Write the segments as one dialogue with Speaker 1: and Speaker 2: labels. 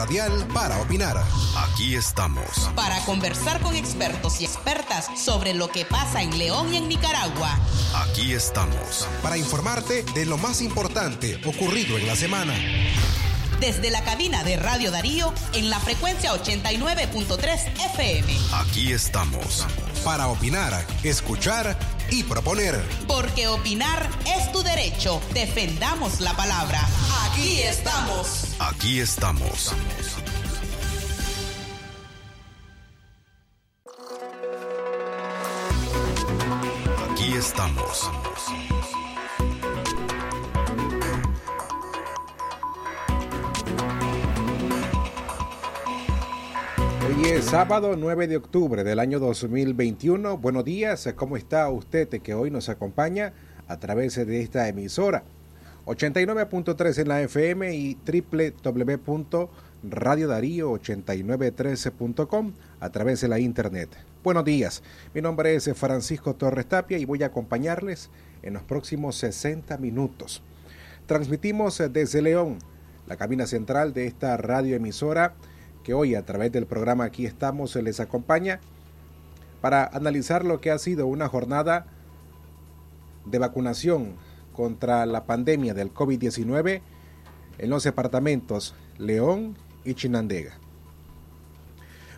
Speaker 1: radial para opinar. Aquí estamos.
Speaker 2: Para conversar con expertos y expertas sobre lo que pasa en León y en Nicaragua.
Speaker 1: Aquí estamos. Para informarte de lo más importante ocurrido en la semana.
Speaker 2: Desde la cabina de Radio Darío en la frecuencia 89.3 FM.
Speaker 1: Aquí estamos. Para opinar, escuchar y proponer.
Speaker 2: Porque opinar es tu derecho. Defendamos la palabra. Aquí estamos.
Speaker 1: Aquí estamos. Aquí estamos.
Speaker 3: Hoy es sábado 9 de octubre del año 2021. Buenos días, ¿cómo está usted que hoy nos acompaña a través de esta emisora? 89.3 en la FM y www.radiodarío8913.com a través de la internet. Buenos días, mi nombre es Francisco Torres Tapia y voy a acompañarles en los próximos 60 minutos. Transmitimos desde León, la cabina central de esta radioemisora que hoy a través del programa Aquí estamos se les acompaña para analizar lo que ha sido una jornada de vacunación contra la pandemia del COVID-19 en los departamentos León y Chinandega.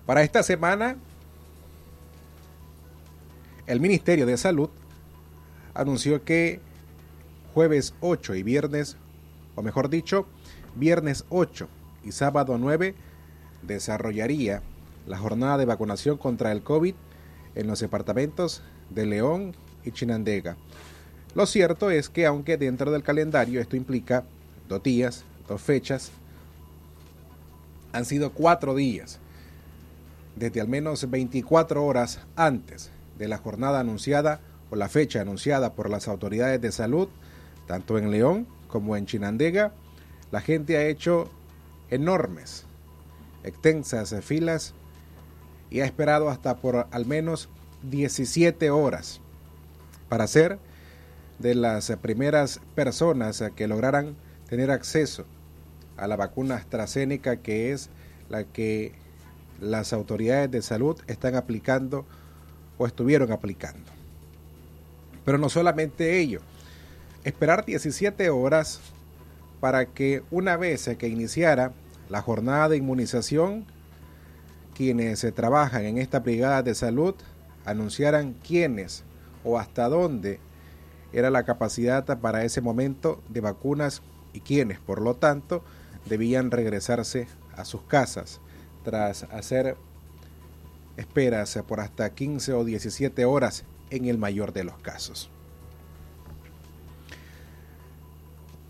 Speaker 3: Para esta semana, el Ministerio de Salud anunció que jueves 8 y viernes, o mejor dicho, viernes 8 y sábado 9, desarrollaría la jornada de vacunación contra el COVID en los departamentos de León y Chinandega. Lo cierto es que aunque dentro del calendario esto implica dos días, dos fechas, han sido cuatro días, desde al menos 24 horas antes de la jornada anunciada o la fecha anunciada por las autoridades de salud, tanto en León como en Chinandega, la gente ha hecho enormes extensas filas y ha esperado hasta por al menos 17 horas para ser de las primeras personas que lograran tener acceso a la vacuna AstraZeneca que es la que las autoridades de salud están aplicando o estuvieron aplicando. Pero no solamente ello, esperar 17 horas para que una vez que iniciara la jornada de inmunización, quienes trabajan en esta brigada de salud anunciaran quiénes o hasta dónde era la capacidad para ese momento de vacunas y quiénes, por lo tanto, debían regresarse a sus casas tras hacer esperas por hasta 15 o 17 horas en el mayor de los casos.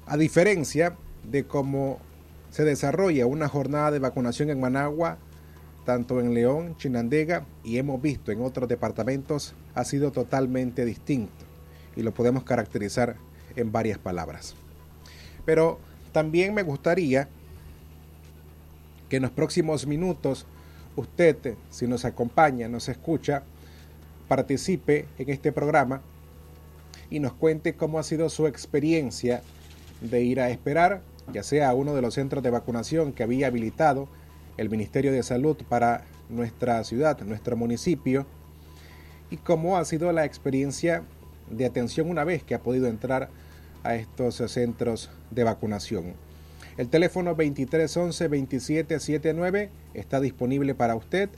Speaker 3: A diferencia de cómo se desarrolla una jornada de vacunación en Managua, tanto en León, Chinandega y hemos visto en otros departamentos, ha sido totalmente distinto y lo podemos caracterizar en varias palabras. Pero también me gustaría que en los próximos minutos usted, si nos acompaña, nos escucha, participe en este programa y nos cuente cómo ha sido su experiencia de ir a esperar ya sea uno de los centros de vacunación que había habilitado el Ministerio de Salud para nuestra ciudad, nuestro municipio, y cómo ha sido la experiencia de atención una vez que ha podido entrar a estos centros de vacunación. El teléfono 2311-2779 está disponible para usted.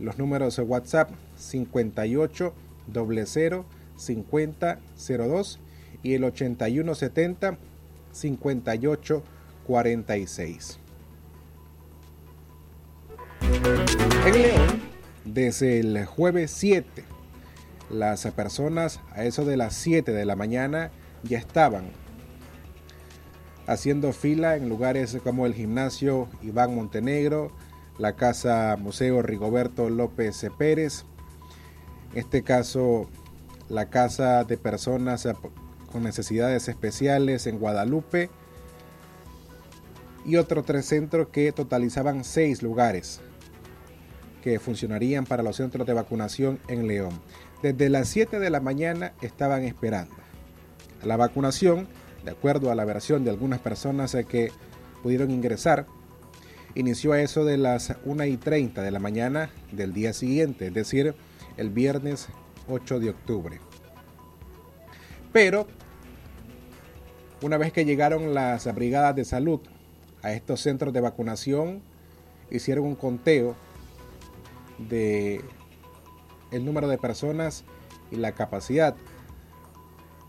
Speaker 3: Los números de WhatsApp 58 00 5002 y el 8170 5846. En León, desde el jueves 7, las personas a eso de las 7 de la mañana ya estaban haciendo fila en lugares como el gimnasio Iván Montenegro, la casa Museo Rigoberto López Pérez, en este caso la casa de personas con necesidades especiales en Guadalupe y otros tres centros que totalizaban seis lugares que funcionarían para los centros de vacunación en León. Desde las 7 de la mañana estaban esperando. La vacunación, de acuerdo a la versión de algunas personas que pudieron ingresar, inició a eso de las 1 y 30 de la mañana del día siguiente, es decir, el viernes 8 de octubre. Pero, una vez que llegaron las brigadas de salud a estos centros de vacunación, hicieron un conteo de el número de personas y la capacidad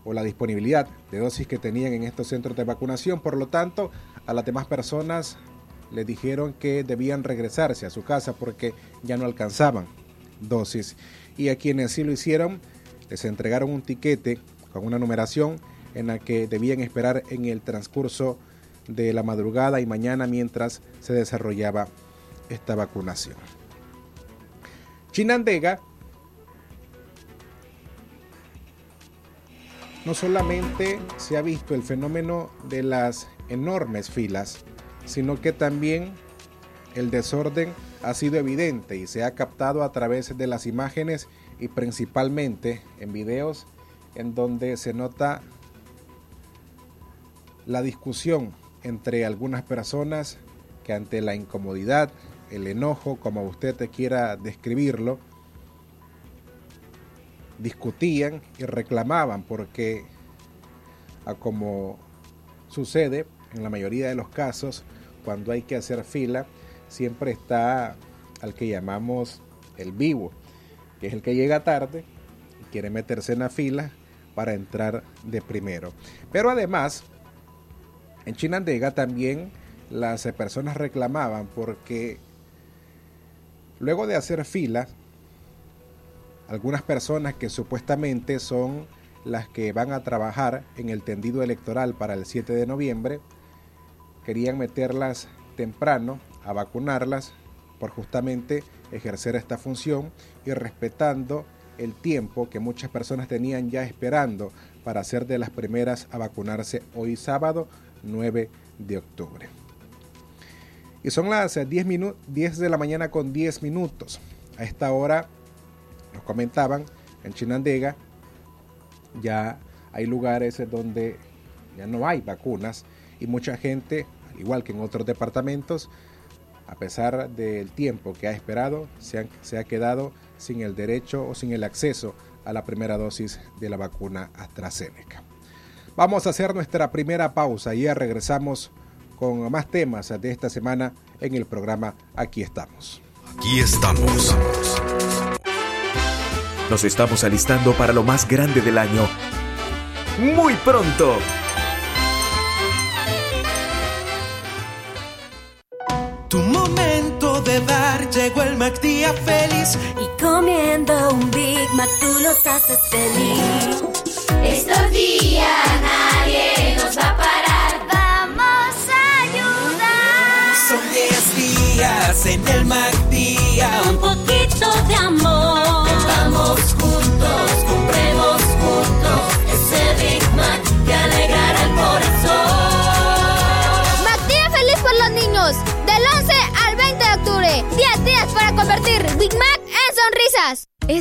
Speaker 3: o la disponibilidad de dosis que tenían en estos centros de vacunación. Por lo tanto, a las demás personas les dijeron que debían regresarse a su casa porque ya no alcanzaban dosis. Y a quienes sí lo hicieron, les entregaron un tiquete con una numeración en la que debían esperar en el transcurso de la madrugada y mañana mientras se desarrollaba esta vacunación. Chinandega no solamente se ha visto el fenómeno de las enormes filas, sino que también el desorden ha sido evidente y se ha captado a través de las imágenes y principalmente en videos en donde se nota la discusión entre algunas personas que ante la incomodidad, el enojo, como usted te quiera describirlo, discutían y reclamaban porque, a como sucede en la mayoría de los casos, cuando hay que hacer fila, siempre está al que llamamos el vivo, que es el que llega tarde y quiere meterse en la fila para entrar de primero. Pero además, en Chinandega también las personas reclamaban porque luego de hacer fila, algunas personas que supuestamente son las que van a trabajar en el tendido electoral para el 7 de noviembre, querían meterlas temprano a vacunarlas por justamente ejercer esta función y respetando el tiempo que muchas personas tenían ya esperando para ser de las primeras a vacunarse hoy sábado 9 de octubre. Y son las 10, 10 de la mañana con 10 minutos. A esta hora nos comentaban en Chinandega ya hay lugares donde ya no hay vacunas y mucha gente, al igual que en otros departamentos, a pesar del tiempo que ha esperado, se, ha quedado sin el derecho o sin el acceso a la primera dosis de la vacuna AstraZeneca. Vamos a hacer nuestra primera pausa y ya regresamos con más temas de esta semana en el programa Aquí estamos.
Speaker 1: Aquí estamos.
Speaker 4: Nos estamos alistando para lo más grande del año. Muy pronto.
Speaker 5: Tu momento de dar llegó el McDía feliz.
Speaker 6: Y comiendo un Big Mac tú los haces feliz.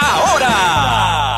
Speaker 4: Ahora,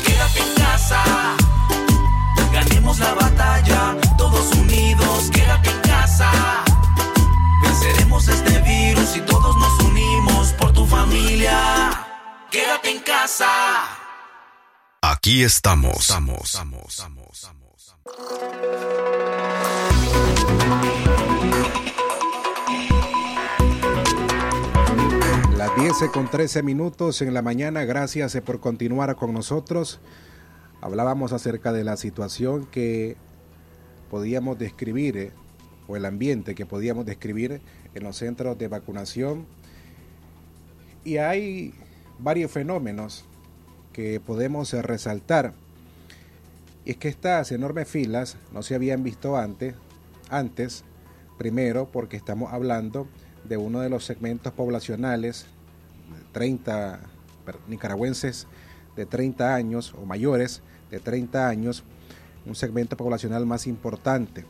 Speaker 5: Quédate en casa. Ganemos la batalla, todos unidos, quédate en casa. Venceremos este virus y todos nos unimos por tu familia. Quédate en casa.
Speaker 1: Aquí estamos. estamos, estamos, estamos
Speaker 3: Las 10 con 13 minutos en la mañana, gracias eh, por continuar con nosotros. Hablábamos acerca de la situación que podíamos describir, eh, o el ambiente que podíamos describir en los centros de vacunación. Y hay varios fenómenos que podemos eh, resaltar. Y es que estas enormes filas no se habían visto antes, antes, primero porque estamos hablando de uno de los segmentos poblacionales, 30 nicaragüenses de 30 años o mayores de 30 años, un segmento poblacional más importante,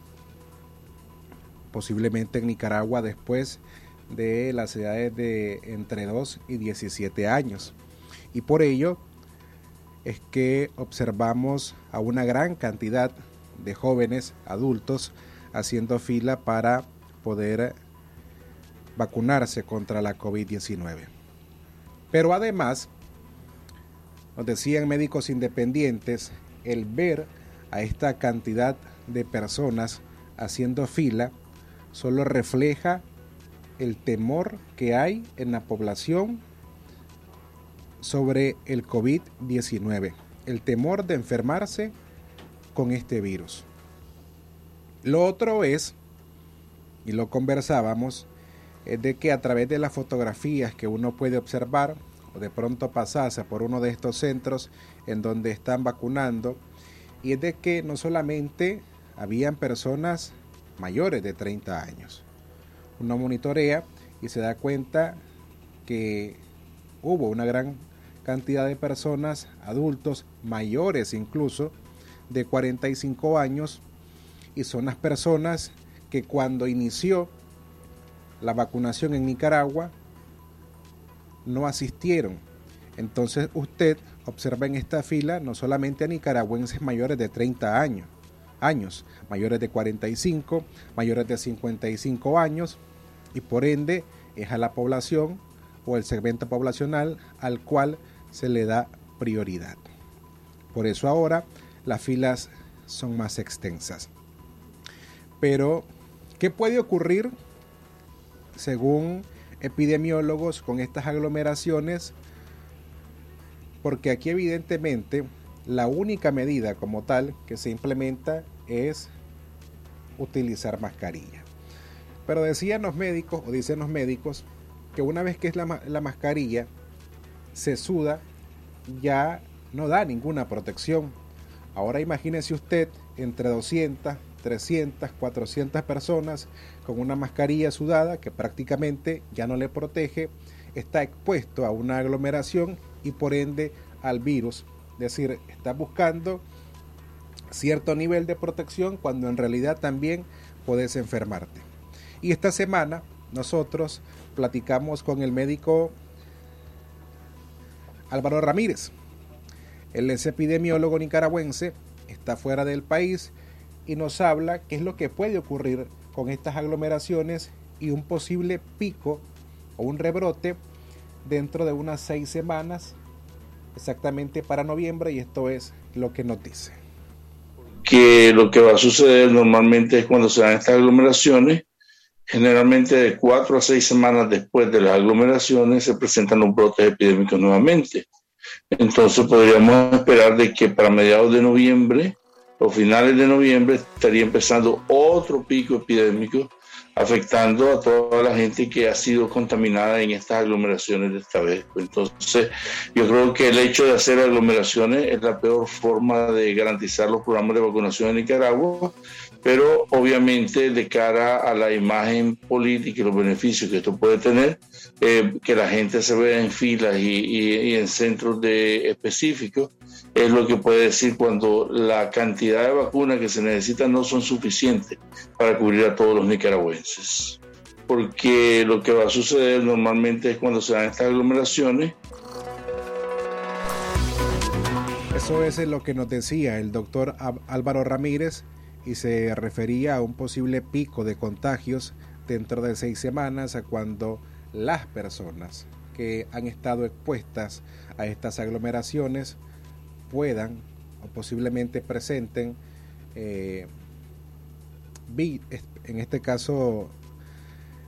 Speaker 3: posiblemente en Nicaragua después de las edades de entre 2 y 17 años. Y por ello es que observamos a una gran cantidad de jóvenes adultos haciendo fila para poder vacunarse contra la COVID-19. Pero además, nos decían médicos independientes, el ver a esta cantidad de personas haciendo fila solo refleja el temor que hay en la población sobre el COVID-19, el temor de enfermarse con este virus. Lo otro es, y lo conversábamos, es de que a través de las fotografías que uno puede observar, o de pronto pasase por uno de estos centros en donde están vacunando, y es de que no solamente habían personas mayores de 30 años. Uno monitorea y se da cuenta que hubo una gran cantidad de personas, adultos, mayores incluso, de 45 años, y son las personas que cuando inició la vacunación en Nicaragua no asistieron. Entonces usted observa en esta fila no solamente a nicaragüenses mayores de 30 años, años, mayores de 45, mayores de 55 años, y por ende es a la población o el segmento poblacional al cual se le da prioridad. Por eso ahora las filas son más extensas. Pero, ¿qué puede ocurrir según epidemiólogos con estas aglomeraciones? Porque aquí evidentemente la única medida como tal que se implementa es utilizar mascarilla. Pero decían los médicos, o dicen los médicos, que una vez que es la, la mascarilla se suda, ya no da ninguna protección. Ahora imagínese usted entre 200, 300, 400 personas con una mascarilla sudada que prácticamente ya no le protege, está expuesto a una aglomeración y por ende al virus. Es decir, está buscando cierto nivel de protección cuando en realidad también puedes enfermarte. Y esta semana nosotros platicamos con el médico Álvaro Ramírez. Él es epidemiólogo nicaragüense, está fuera del país y nos habla qué es lo que puede ocurrir con estas aglomeraciones y un posible pico o un rebrote dentro de unas seis semanas, exactamente para noviembre, y esto es lo que nos dice.
Speaker 7: Que lo que va a suceder normalmente es cuando se dan estas aglomeraciones, Generalmente de cuatro a seis semanas después de las aglomeraciones se presentan los brotes epidémicos nuevamente. Entonces podríamos esperar de que para mediados de noviembre o finales de noviembre estaría empezando otro pico epidémico afectando a toda la gente que ha sido contaminada en estas aglomeraciones de esta vez. Entonces, yo creo que el hecho de hacer aglomeraciones es la peor forma de garantizar los programas de vacunación en Nicaragua pero obviamente de cara a la imagen política y los beneficios que esto puede tener, eh, que la gente se vea en filas y, en centros de específicos, es lo que puede decir cuando la cantidad de vacunas que se necesitan no son suficientes para cubrir a todos los nicaragüenses. porque lo que va a suceder normalmente es cuando se dan estas aglomeraciones.
Speaker 3: Eso es lo que nos decía el doctor Álvaro Ramírez y se refería a un posible pico de contagios dentro de seis semanas a cuando las personas que han estado expuestas a estas aglomeraciones puedan o posiblemente presenten eh, en este caso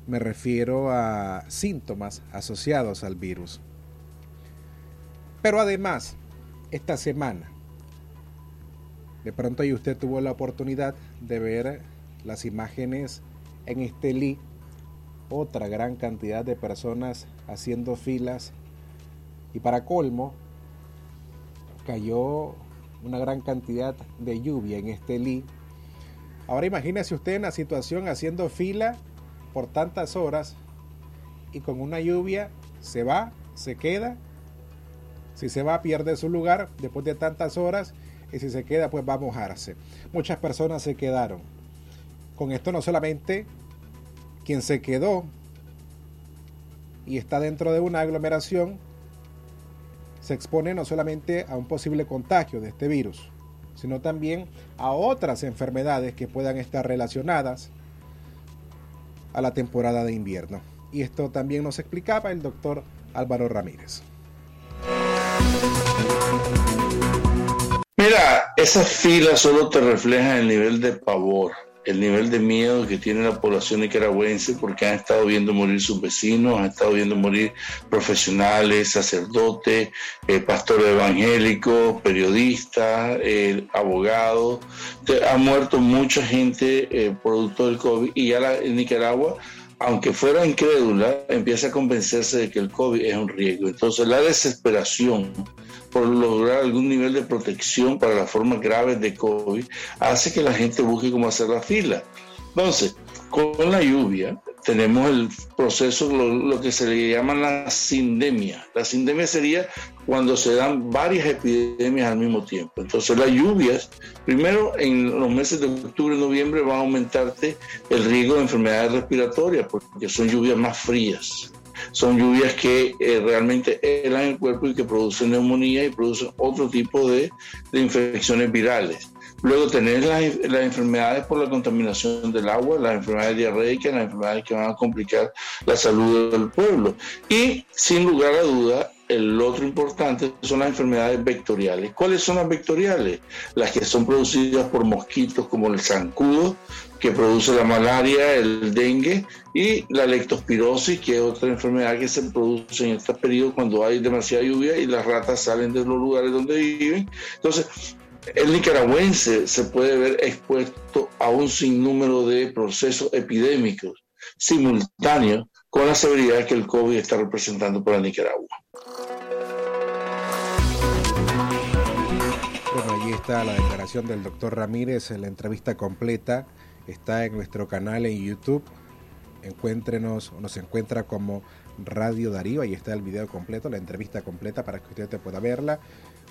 Speaker 3: me refiero a síntomas asociados al virus. Pero además, esta semana, de pronto y usted tuvo la oportunidad de ver las imágenes en Estelí, otra gran cantidad de personas haciendo filas y para colmo cayó una gran cantidad de lluvia en Estelí. Ahora imagínese usted en la situación haciendo fila por tantas horas y con una lluvia se va, se queda. Si se va pierde su lugar después de tantas horas y si se queda pues va a mojarse. Muchas personas se quedaron. Con esto no solamente quien se quedó y está dentro de una aglomeración se expone no solamente a un posible contagio de este virus, sino también a otras enfermedades que puedan estar relacionadas a la temporada de invierno. Y esto también nos explicaba el doctor Álvaro Ramírez.
Speaker 7: Mira, esas filas solo te reflejan el nivel de pavor el nivel de miedo que tiene la población nicaragüense porque han estado viendo morir sus vecinos, han estado viendo morir profesionales, sacerdotes, eh, pastores evangélicos, periodistas, eh, abogados. Ha muerto mucha gente eh, producto del COVID y ya en Nicaragua aunque fuera incrédula, empieza a convencerse de que el COVID es un riesgo. Entonces la desesperación por lograr algún nivel de protección para las formas graves de COVID hace que la gente busque cómo hacer la fila. Entonces, con la lluvia tenemos el proceso, lo, que se le llama la sindemia. La sindemia sería cuando se dan varias epidemias al mismo tiempo. Entonces las lluvias, primero en los meses de octubre y noviembre van a aumentarte el riesgo de enfermedades respiratorias porque son lluvias más frías. Son lluvias que eh, realmente helan el cuerpo y que producen neumonía y producen otro tipo de infecciones virales. Luego tener las, enfermedades por la contaminación del agua, las enfermedades diarreicas, las enfermedades que van a complicar la salud del pueblo. Y sin lugar a duda, el otro importante son las enfermedades vectoriales. ¿Cuáles son las vectoriales? Las que son producidas por mosquitos como el zancudo, que produce la malaria, el dengue, y la lectospirosis, que es otra enfermedad que se produce en este periodo cuando hay demasiada lluvia y las ratas salen de los lugares donde viven. Entonces, el nicaragüense se puede ver expuesto a un sinnúmero de procesos epidémicos simultáneos con la severidad que el COVID está representando para Nicaragua.
Speaker 3: Bueno, allí está la declaración del doctor Ramírez, la entrevista completa está en nuestro canal en YouTube. Encuéntrenos, nos encuentra como Radio Darío, ahí está el video completo, la entrevista completa para que usted te pueda verla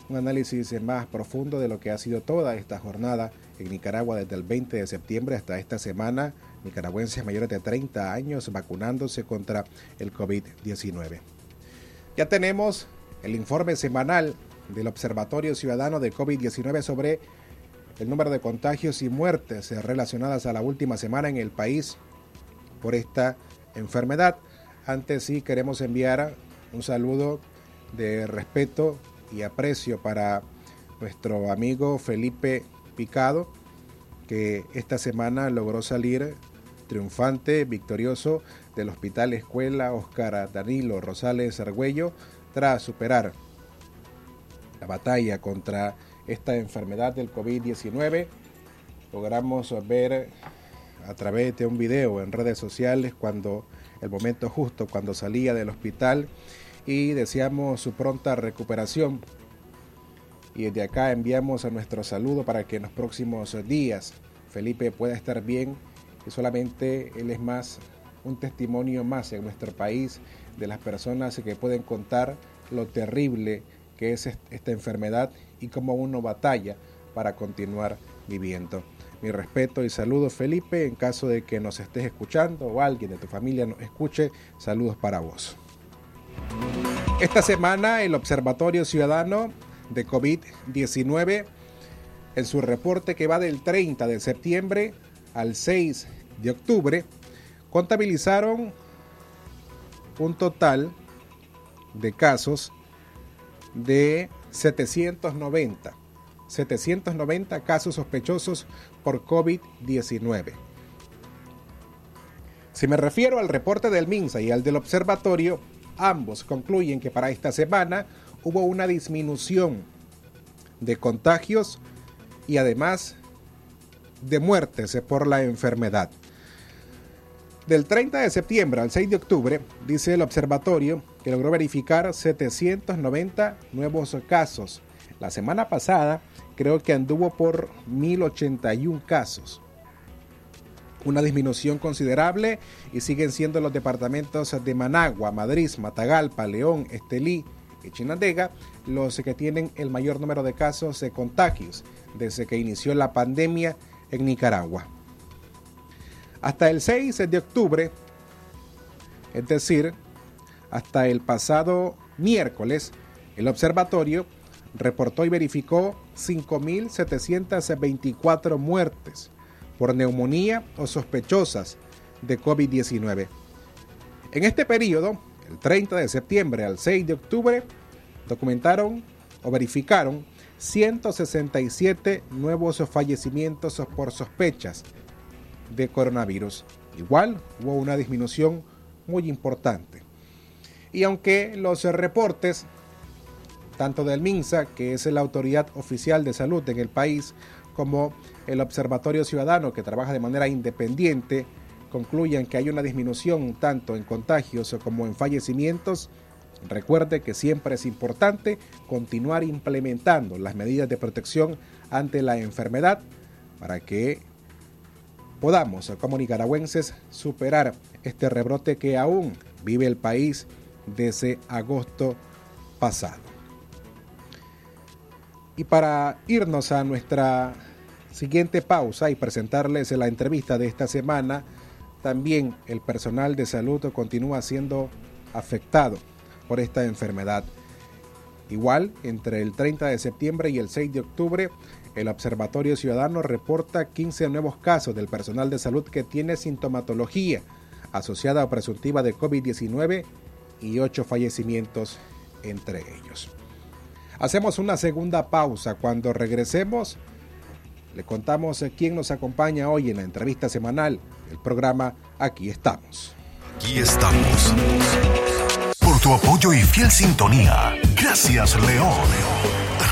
Speaker 3: un análisis más profundo de lo que ha sido toda esta jornada en Nicaragua desde el 20 de septiembre hasta esta semana, nicaragüenses mayores de 30 años vacunándose contra el COVID-19. Ya tenemos el informe semanal del Observatorio Ciudadano de COVID-19 sobre el número de contagios y muertes relacionadas a la última semana en el país por esta enfermedad. Antes sí queremos enviar un saludo de respeto y aprecio para nuestro amigo Felipe Picado, que esta semana logró salir triunfante, victorioso del Hospital Escuela Oscar Danilo Rosales Argüello tras superar la batalla contra esta enfermedad del COVID-19. Logramos ver a través de un video en redes sociales cuando el momento justo, cuando salía del hospital y deseamos su pronta recuperación. Y desde acá enviamos a nuestro saludo para que en los próximos días Felipe pueda estar bien y solamente él es más un testimonio más en nuestro país de las personas que pueden contar lo terrible que es esta enfermedad y cómo uno batalla para continuar viviendo. Mi respeto y saludos Felipe, en caso de que nos estés escuchando o alguien de tu familia nos escuche, saludos para vos. Esta semana el Observatorio Ciudadano de COVID-19, en su reporte que va del 30 de septiembre al 6 de octubre, contabilizaron un total de casos de 790. 790 casos sospechosos por COVID-19. Si me refiero al reporte del MINSA y al del observatorio, ambos concluyen que para esta semana hubo una disminución de contagios y además de muertes por la enfermedad. Del 30 de septiembre al 6 de octubre, dice el observatorio que logró verificar 790 nuevos casos. La semana pasada creo que anduvo por 1081 casos. Una disminución considerable y siguen siendo los departamentos de Managua, Madrid, Matagalpa, León, Estelí y Chinandega los que tienen el mayor número de casos de contagios desde que inició la pandemia en Nicaragua. Hasta el 6 de octubre, es decir, hasta el pasado miércoles, el observatorio reportó y verificó 5.724 muertes por neumonía o sospechosas de COVID-19. En este periodo, el 30 de septiembre al 6 de octubre, documentaron o verificaron 167 nuevos fallecimientos por sospechas de coronavirus. Igual hubo una disminución muy importante. Y aunque los reportes, tanto del MINSA, que es la autoridad oficial de salud en el país, como el Observatorio Ciudadano, que trabaja de manera independiente, concluyan que hay una disminución tanto en contagios como en fallecimientos, recuerde que siempre es importante continuar implementando las medidas de protección ante la enfermedad para que podamos como nicaragüenses superar este rebrote que aún vive el país desde agosto pasado. Y para irnos a nuestra siguiente pausa y presentarles la entrevista de esta semana, también el personal de salud continúa siendo afectado por esta enfermedad. Igual, entre el 30 de septiembre y el 6 de octubre, el Observatorio Ciudadano reporta 15 nuevos casos del personal de salud que tiene sintomatología asociada o presuntiva de COVID-19 y 8 fallecimientos entre ellos. Hacemos una segunda pausa. Cuando regresemos, le contamos quién nos acompaña hoy en la entrevista semanal del programa Aquí estamos.
Speaker 8: Aquí estamos. Por tu apoyo y fiel sintonía. Gracias, León.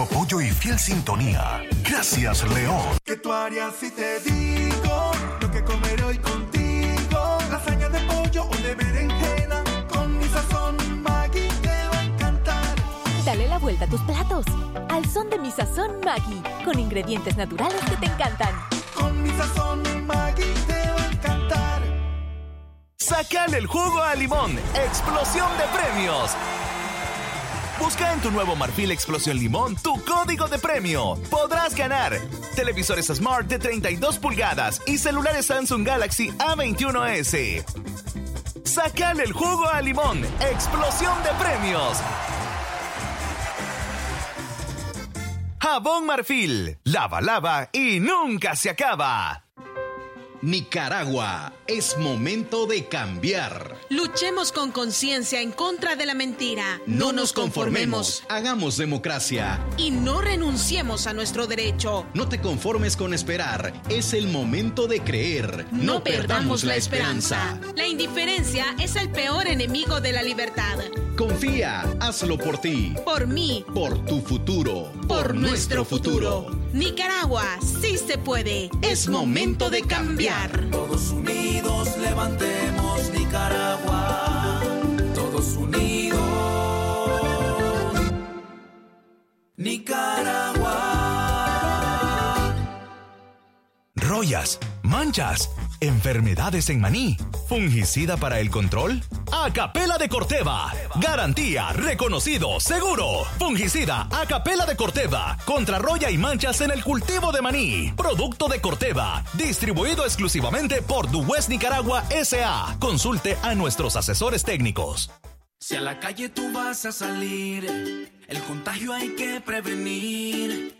Speaker 8: Tu apoyo y fiel sintonía. Gracias, León.
Speaker 9: ¿Qué tú harías si te digo lo que comeré hoy contigo? Lasaña de pollo o de berenjena con mi sazón Maggi te va a encantar.
Speaker 10: Dale la vuelta a tus platos al son de mi sazón Maggi con ingredientes naturales que te encantan.
Speaker 9: Con mi sazón Maggi te va a encantar.
Speaker 4: Sacale el jugo a limón. Explosión de premios. Busca en tu nuevo Marfil Explosión Limón tu código de premio. Podrás ganar televisores Smart de 32 pulgadas y celulares Samsung Galaxy A21s. Sacale el jugo a limón. Explosión de premios. Jabón Marfil. Lava, lava y nunca se acaba.
Speaker 11: Nicaragua, es momento de cambiar.
Speaker 12: Luchemos con conciencia en contra de la mentira.
Speaker 11: No nos conformemos, hagamos democracia.
Speaker 12: Y no renunciemos a nuestro derecho.
Speaker 11: No te conformes con esperar, es el momento de creer.
Speaker 12: No, no perdamos la esperanza. La indiferencia es el peor enemigo de la libertad.
Speaker 11: Confía, hazlo por ti.
Speaker 12: Por mí.
Speaker 11: Por tu futuro.
Speaker 12: Por, nuestro futuro. futuro. Nicaragua, sí se puede.
Speaker 11: Es momento de cambiar.
Speaker 12: Cambiar.
Speaker 5: Todos unidos levantemos Nicaragua. Todos unidos. Nicaragua.
Speaker 13: Rollas, manchas, enfermedades en maní, fungicida para el control. Acapela de Corteva. Garantía, reconocido, seguro. Fungicida Acapela de Corteva. Contra roya y manchas en el cultivo de maní. Producto de Corteva. Distribuido exclusivamente por Duwest Nicaragua S.A. Consulte a nuestros asesores técnicos.
Speaker 5: Si a la calle tú vas a salir, el contagio hay que prevenir.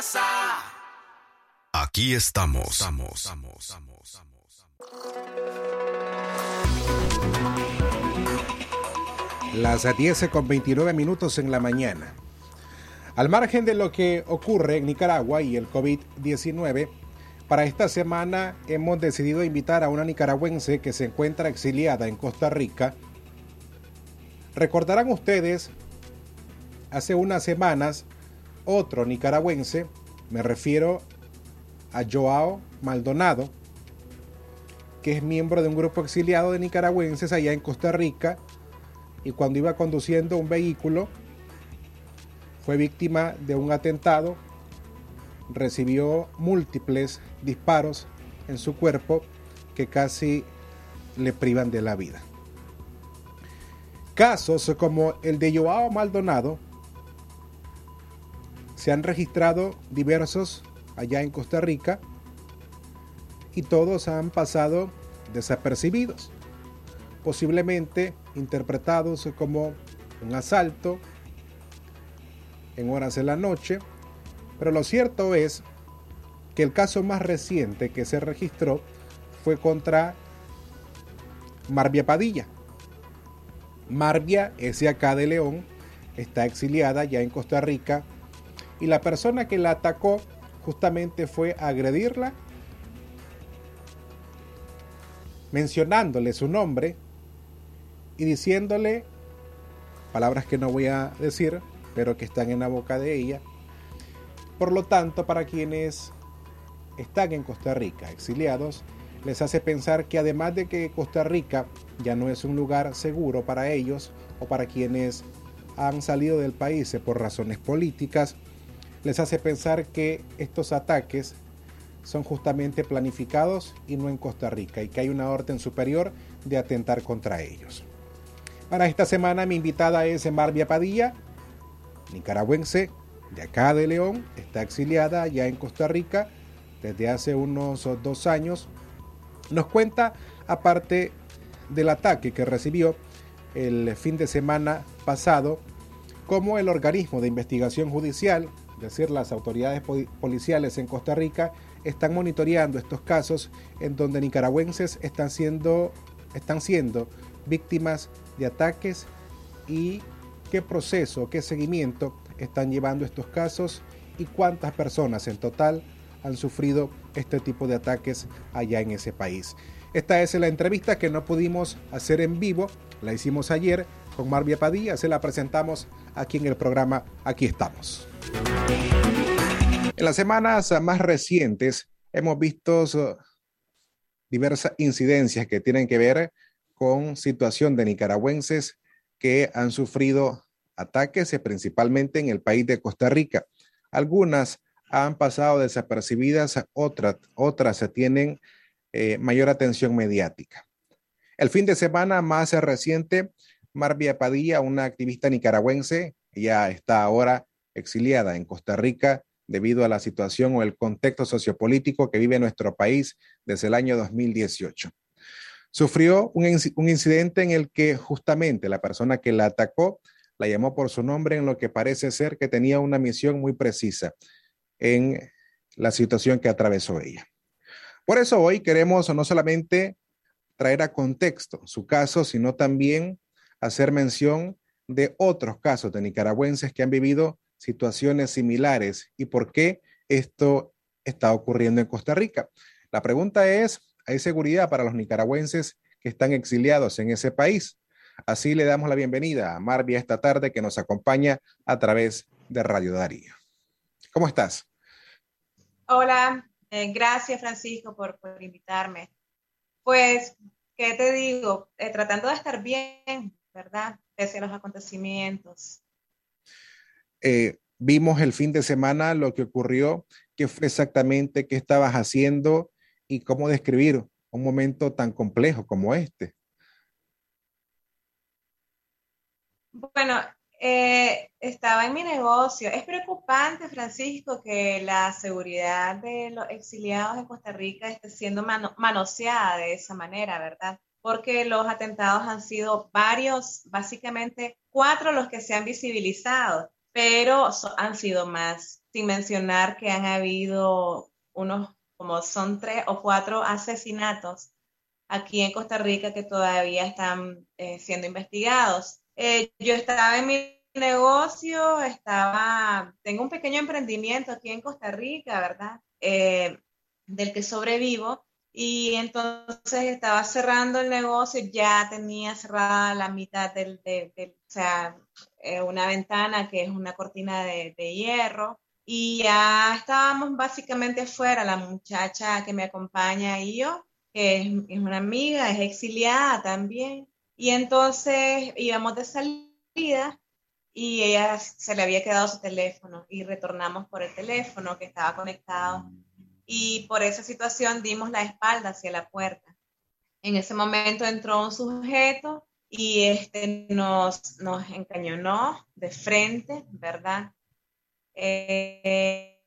Speaker 5: Quédate en casa.
Speaker 8: Aquí estamos.
Speaker 3: Las 10 con 29 minutos en la mañana. Al margen de lo que ocurre en Nicaragua y el COVID-19, para esta semana hemos decidido invitar a una nicaragüense que se encuentra exiliada en Costa Rica. Recordarán ustedes, hace unas semanas, otro nicaragüense, me refiero a Joao Maldonado, que es miembro de un grupo exiliado de nicaragüenses allá en Costa Rica, y cuando iba conduciendo un vehículo, fue víctima de un atentado, recibió múltiples disparos en su cuerpo que casi le privan de la vida. Casos como el de Joao Maldonado se han registrado diversos allá en Costa Rica y todos han pasado desapercibidos, posiblemente interpretados como un asalto en horas de la noche, pero lo cierto es que el caso más reciente que se registró fue contra Marvia Padilla. Marvia es de acá de León, está exiliada ya en Costa Rica y la persona que la atacó justamente fue agredirla mencionándole su nombre y diciéndole palabras que no voy a decir, pero que están en la boca de ella. Por lo tanto, para quienes están en Costa Rica exiliados, les hace pensar que además de que Costa Rica ya no es un lugar seguro para ellos o para quienes han salido del país por razones políticas, les hace pensar que estos ataques son justamente planificados y no en Costa Rica y que hay una orden superior de atentar contra ellos. Para esta semana mi invitada es Marvia Padilla, nicaragüense de acá de León, está exiliada ya en Costa Rica desde hace unos dos años. Nos cuenta, aparte del ataque que recibió el fin de semana pasado, cómo el organismo de investigación judicial, es decir, las autoridades policiales en Costa Rica, están monitoreando estos casos en donde nicaragüenses están siendo, están siendo víctimas de ataques y qué proceso, qué seguimiento están llevando estos casos y cuántas personas en total han sufrido este tipo de ataques allá en ese país. Esta es la entrevista que no pudimos hacer en vivo, la hicimos ayer con Marvia Padilla, se la presentamos aquí en el programa Aquí estamos. En las semanas más recientes hemos visto diversas incidencias que tienen que ver con situación de nicaragüenses que han sufrido ataques principalmente en el país de Costa Rica. Algunas han pasado desapercibidas, otras, otras tienen eh, mayor atención mediática. El fin de semana más reciente, Marvia Padilla, una activista nicaragüense, ya está ahora exiliada en Costa Rica debido a la situación o el contexto sociopolítico que vive nuestro país desde el año 2018. Sufrió un, un incidente en el que justamente la persona que la atacó la llamó por su nombre en lo que parece ser que tenía una misión muy precisa en la situación que atravesó ella. Por eso hoy queremos no solamente traer a contexto su caso, sino también hacer mención de otros casos de nicaragüenses que han vivido situaciones similares y por qué esto está ocurriendo en Costa Rica. La pregunta es, ¿hay seguridad para los nicaragüenses que están exiliados en ese país? Así le damos la bienvenida a Marvia esta tarde que nos acompaña a través de Radio Darío. ¿Cómo estás?
Speaker 14: Hola, eh, gracias Francisco por, por, invitarme. Pues, ¿qué te digo? Eh, tratando de estar bien, ¿verdad? Pese a los acontecimientos.
Speaker 3: Eh, vimos el fin de semana lo que ocurrió, qué fue exactamente, qué estabas haciendo y cómo describir un momento tan complejo como este.
Speaker 14: Bueno, eh, estaba en mi negocio. Es preocupante, Francisco, que la seguridad de los exiliados en Costa Rica esté siendo manoseada de esa manera, ¿verdad? Porque los atentados han sido varios, básicamente cuatro los que se han visibilizado, pero han sido más, sin mencionar que han habido unos, como son tres o cuatro asesinatos aquí en Costa Rica que todavía están eh, siendo investigados. Eh, yo estaba en mi negocio, estaba, tengo un pequeño emprendimiento aquí en Costa Rica, ¿verdad? Eh, del que sobrevivo. Y entonces estaba cerrando el negocio, ya tenía cerrada la mitad del, o sea, eh, una ventana que es una cortina de, de, hierro. Y ya estábamos básicamente fuera, la muchacha que me acompaña y yo, que es, es una amiga, es exiliada también. Y entonces íbamos de salida y ella se le había quedado su teléfono y retornamos por el teléfono que estaba conectado y por esa situación dimos la espalda hacia la puerta. En ese momento entró un sujeto y este nos, nos encañonó de frente, ¿verdad? Eh,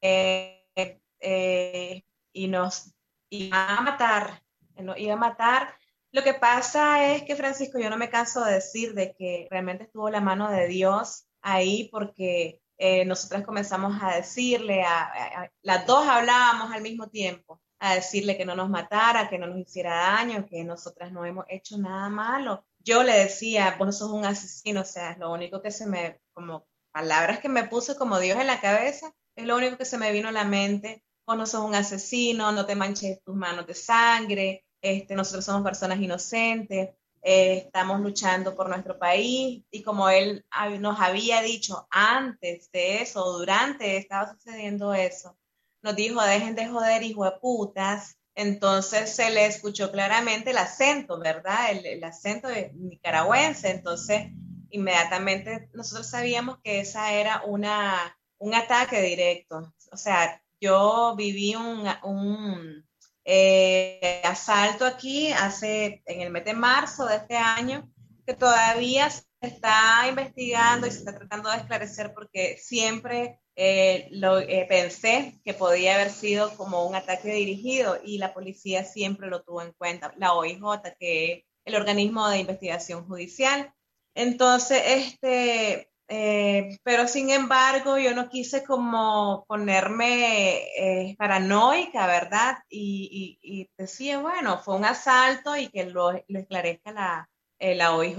Speaker 14: eh, eh, y nos iba a matar, nos iba a matar lo que pasa es que, Francisco, yo no me canso de decir de que realmente estuvo la mano de Dios ahí porque eh, nosotras comenzamos a decirle, a, las dos hablábamos al mismo tiempo, a decirle que no nos matara, que no nos hiciera daño, que nosotras no hemos hecho nada malo. Yo le decía, vos sos un asesino, o sea, es lo único que se me, como palabras que me puse como Dios en la cabeza, es lo único que se me vino a la mente. Vos no sos un asesino, no te manches tus manos de sangre, este, nosotros somos personas inocentes, eh, estamos luchando por nuestro país y como él nos había dicho antes de eso, durante estaba sucediendo eso, nos dijo, dejen de joder, hijo de putas. Entonces se le escuchó claramente el acento, ¿verdad? El, el acento de nicaragüense. Entonces, inmediatamente nosotros sabíamos que esa era una, un ataque directo. O sea, yo viví un, un eh, asalto aquí hace en el mes de marzo de este año, que todavía se está investigando y se está tratando de esclarecer porque siempre eh, lo eh, pensé que podía haber sido como un ataque dirigido y la policía siempre lo tuvo en cuenta, la OIJ, que es el organismo de investigación judicial. Entonces, este, eh, pero sin embargo, yo no quise como ponerme eh, paranoica, ¿verdad? Y, decía, bueno, fue un asalto y que lo, esclarezca la, eh, la OIJ.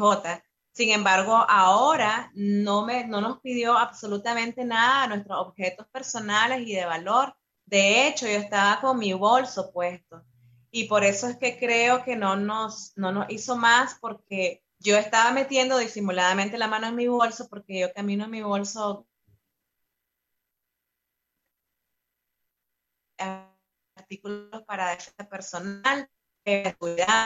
Speaker 14: Sin embargo, ahora no, me, no nos pidió absolutamente nada a nuestros objetos personales y de valor. De hecho, yo estaba con mi bolso puesto. Y por eso es que creo que no nos, no nos hizo más porque yo estaba metiendo disimuladamente la mano en mi bolso porque yo camino en mi bolso artículos para defensa personal, eh,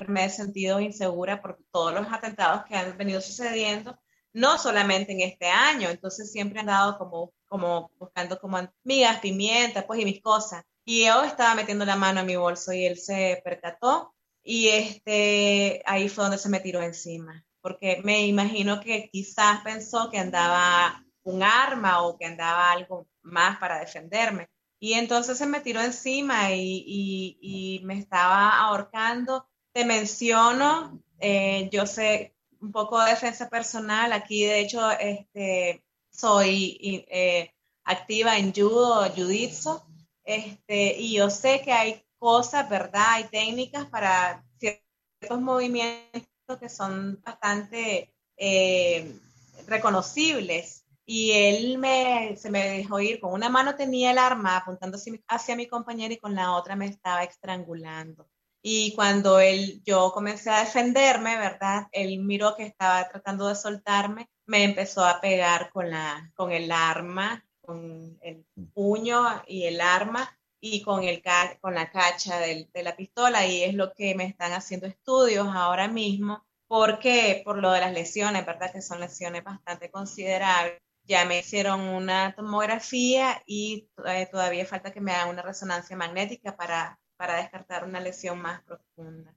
Speaker 14: me he sentido insegura por todos los atentados que han venido sucediendo, no solamente en este año, entonces siempre han dado como, como buscando como migas, pimienta, pues y mis cosas. Y yo estaba metiendo la mano en mi bolso y él se percató y este, ahí fue donde se me tiró encima porque me imagino que quizás pensó que andaba un arma o que andaba algo más para defenderme. Y entonces se me tiró encima y, y, y me estaba ahorcando. Te menciono, eh, yo sé un poco de defensa personal. Aquí, de hecho, este, soy eh, activa en judo, jiu-jitsu, este, y yo sé que hay cosas, ¿verdad? Hay técnicas para ciertos movimientos que son bastante eh, reconocibles. Y él me, se me dejó ir, con una mano tenía el arma apuntando hacia mi compañero y con la otra me estaba estrangulando. Y cuando él, yo comencé a defenderme, ¿verdad? Él miró que estaba tratando de soltarme, me empezó a pegar con, la, con el arma, con el puño y el arma y con, el, con la cacha de la pistola y es lo que me están haciendo estudios ahora mismo porque por lo de las lesiones, ¿verdad? Que son lesiones bastante considerables. Ya me hicieron una tomografía y eh, todavía falta que me hagan una resonancia magnética para, para descartar una lesión más profunda.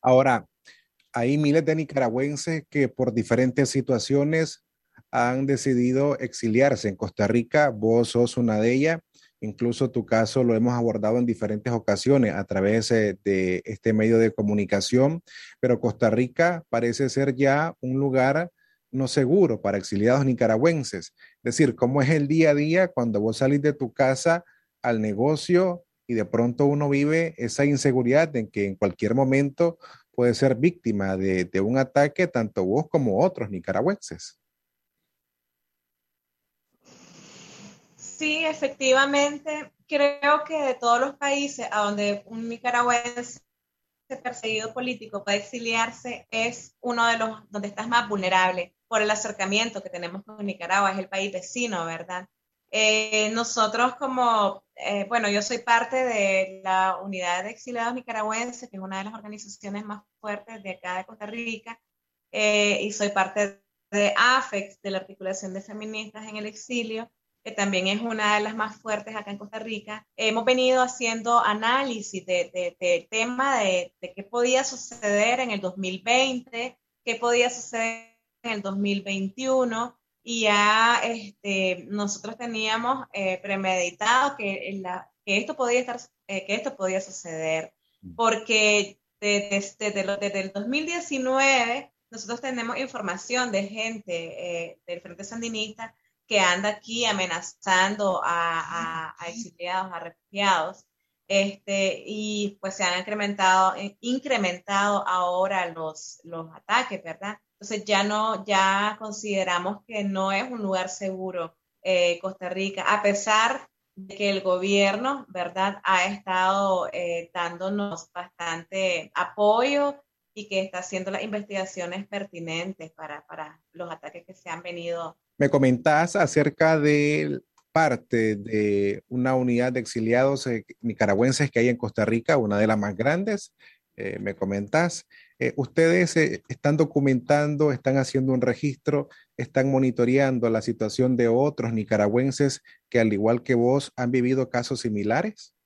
Speaker 3: Ahora, hay miles de nicaragüenses que por diferentes situaciones han decidido exiliarse en Costa Rica. Vos sos una de ellas. Incluso tu caso lo hemos abordado en diferentes ocasiones a través eh, de este medio de comunicación, pero Costa Rica parece ser ya un lugar no seguro para exiliados nicaragüenses. Es decir, ¿cómo es el día a día cuando vos salís de tu casa al negocio y de pronto uno vive esa inseguridad de que en cualquier momento puede ser víctima de, de un ataque, tanto vos como otros nicaragüenses?
Speaker 14: Sí, efectivamente, creo que de todos los países a donde un nicaragüense perseguido político puede exiliarse es uno de los donde estás más vulnerable por el acercamiento que tenemos con Nicaragua, es el país vecino, ¿verdad? Eh, nosotros como, eh, bueno, yo soy parte de la Unidad de Exiliados Nicaragüenses, que es una de las organizaciones más fuertes de acá de Costa Rica, eh, y soy parte de AFEX, de la Articulación de Feministas en el Exilio, que también es una de las más fuertes acá en Costa Rica, hemos venido haciendo análisis del de, tema de, de, qué podía suceder en el 2020, qué podía suceder en el 2021, y ya este, nosotros teníamos eh, premeditado que, la, que, esto podía estar, eh, que esto podía suceder, mm. porque desde, desde, desde, el 2019 nosotros tenemos información de gente eh, del Frente Sandinista que anda aquí amenazando a, a, exiliados, a refugiados, este, y pues se han incrementado, eh, incrementado ahora los, los ataques, ¿verdad? Entonces ya no, ya consideramos que no es un lugar seguro eh, Costa Rica, a pesar de que el gobierno, ¿verdad?, ha estado eh, dándonos bastante apoyo y que está haciendo las investigaciones pertinentes para, para los ataques que se han venido
Speaker 3: me comentás acerca de parte de una unidad de exiliados eh, nicaragüenses que hay en Costa Rica, una de las más grandes. Eh, me comentás, eh, ustedes están documentando, están haciendo un registro, están monitoreando la situación de otros nicaragüenses que al igual que vos han vivido casos similares.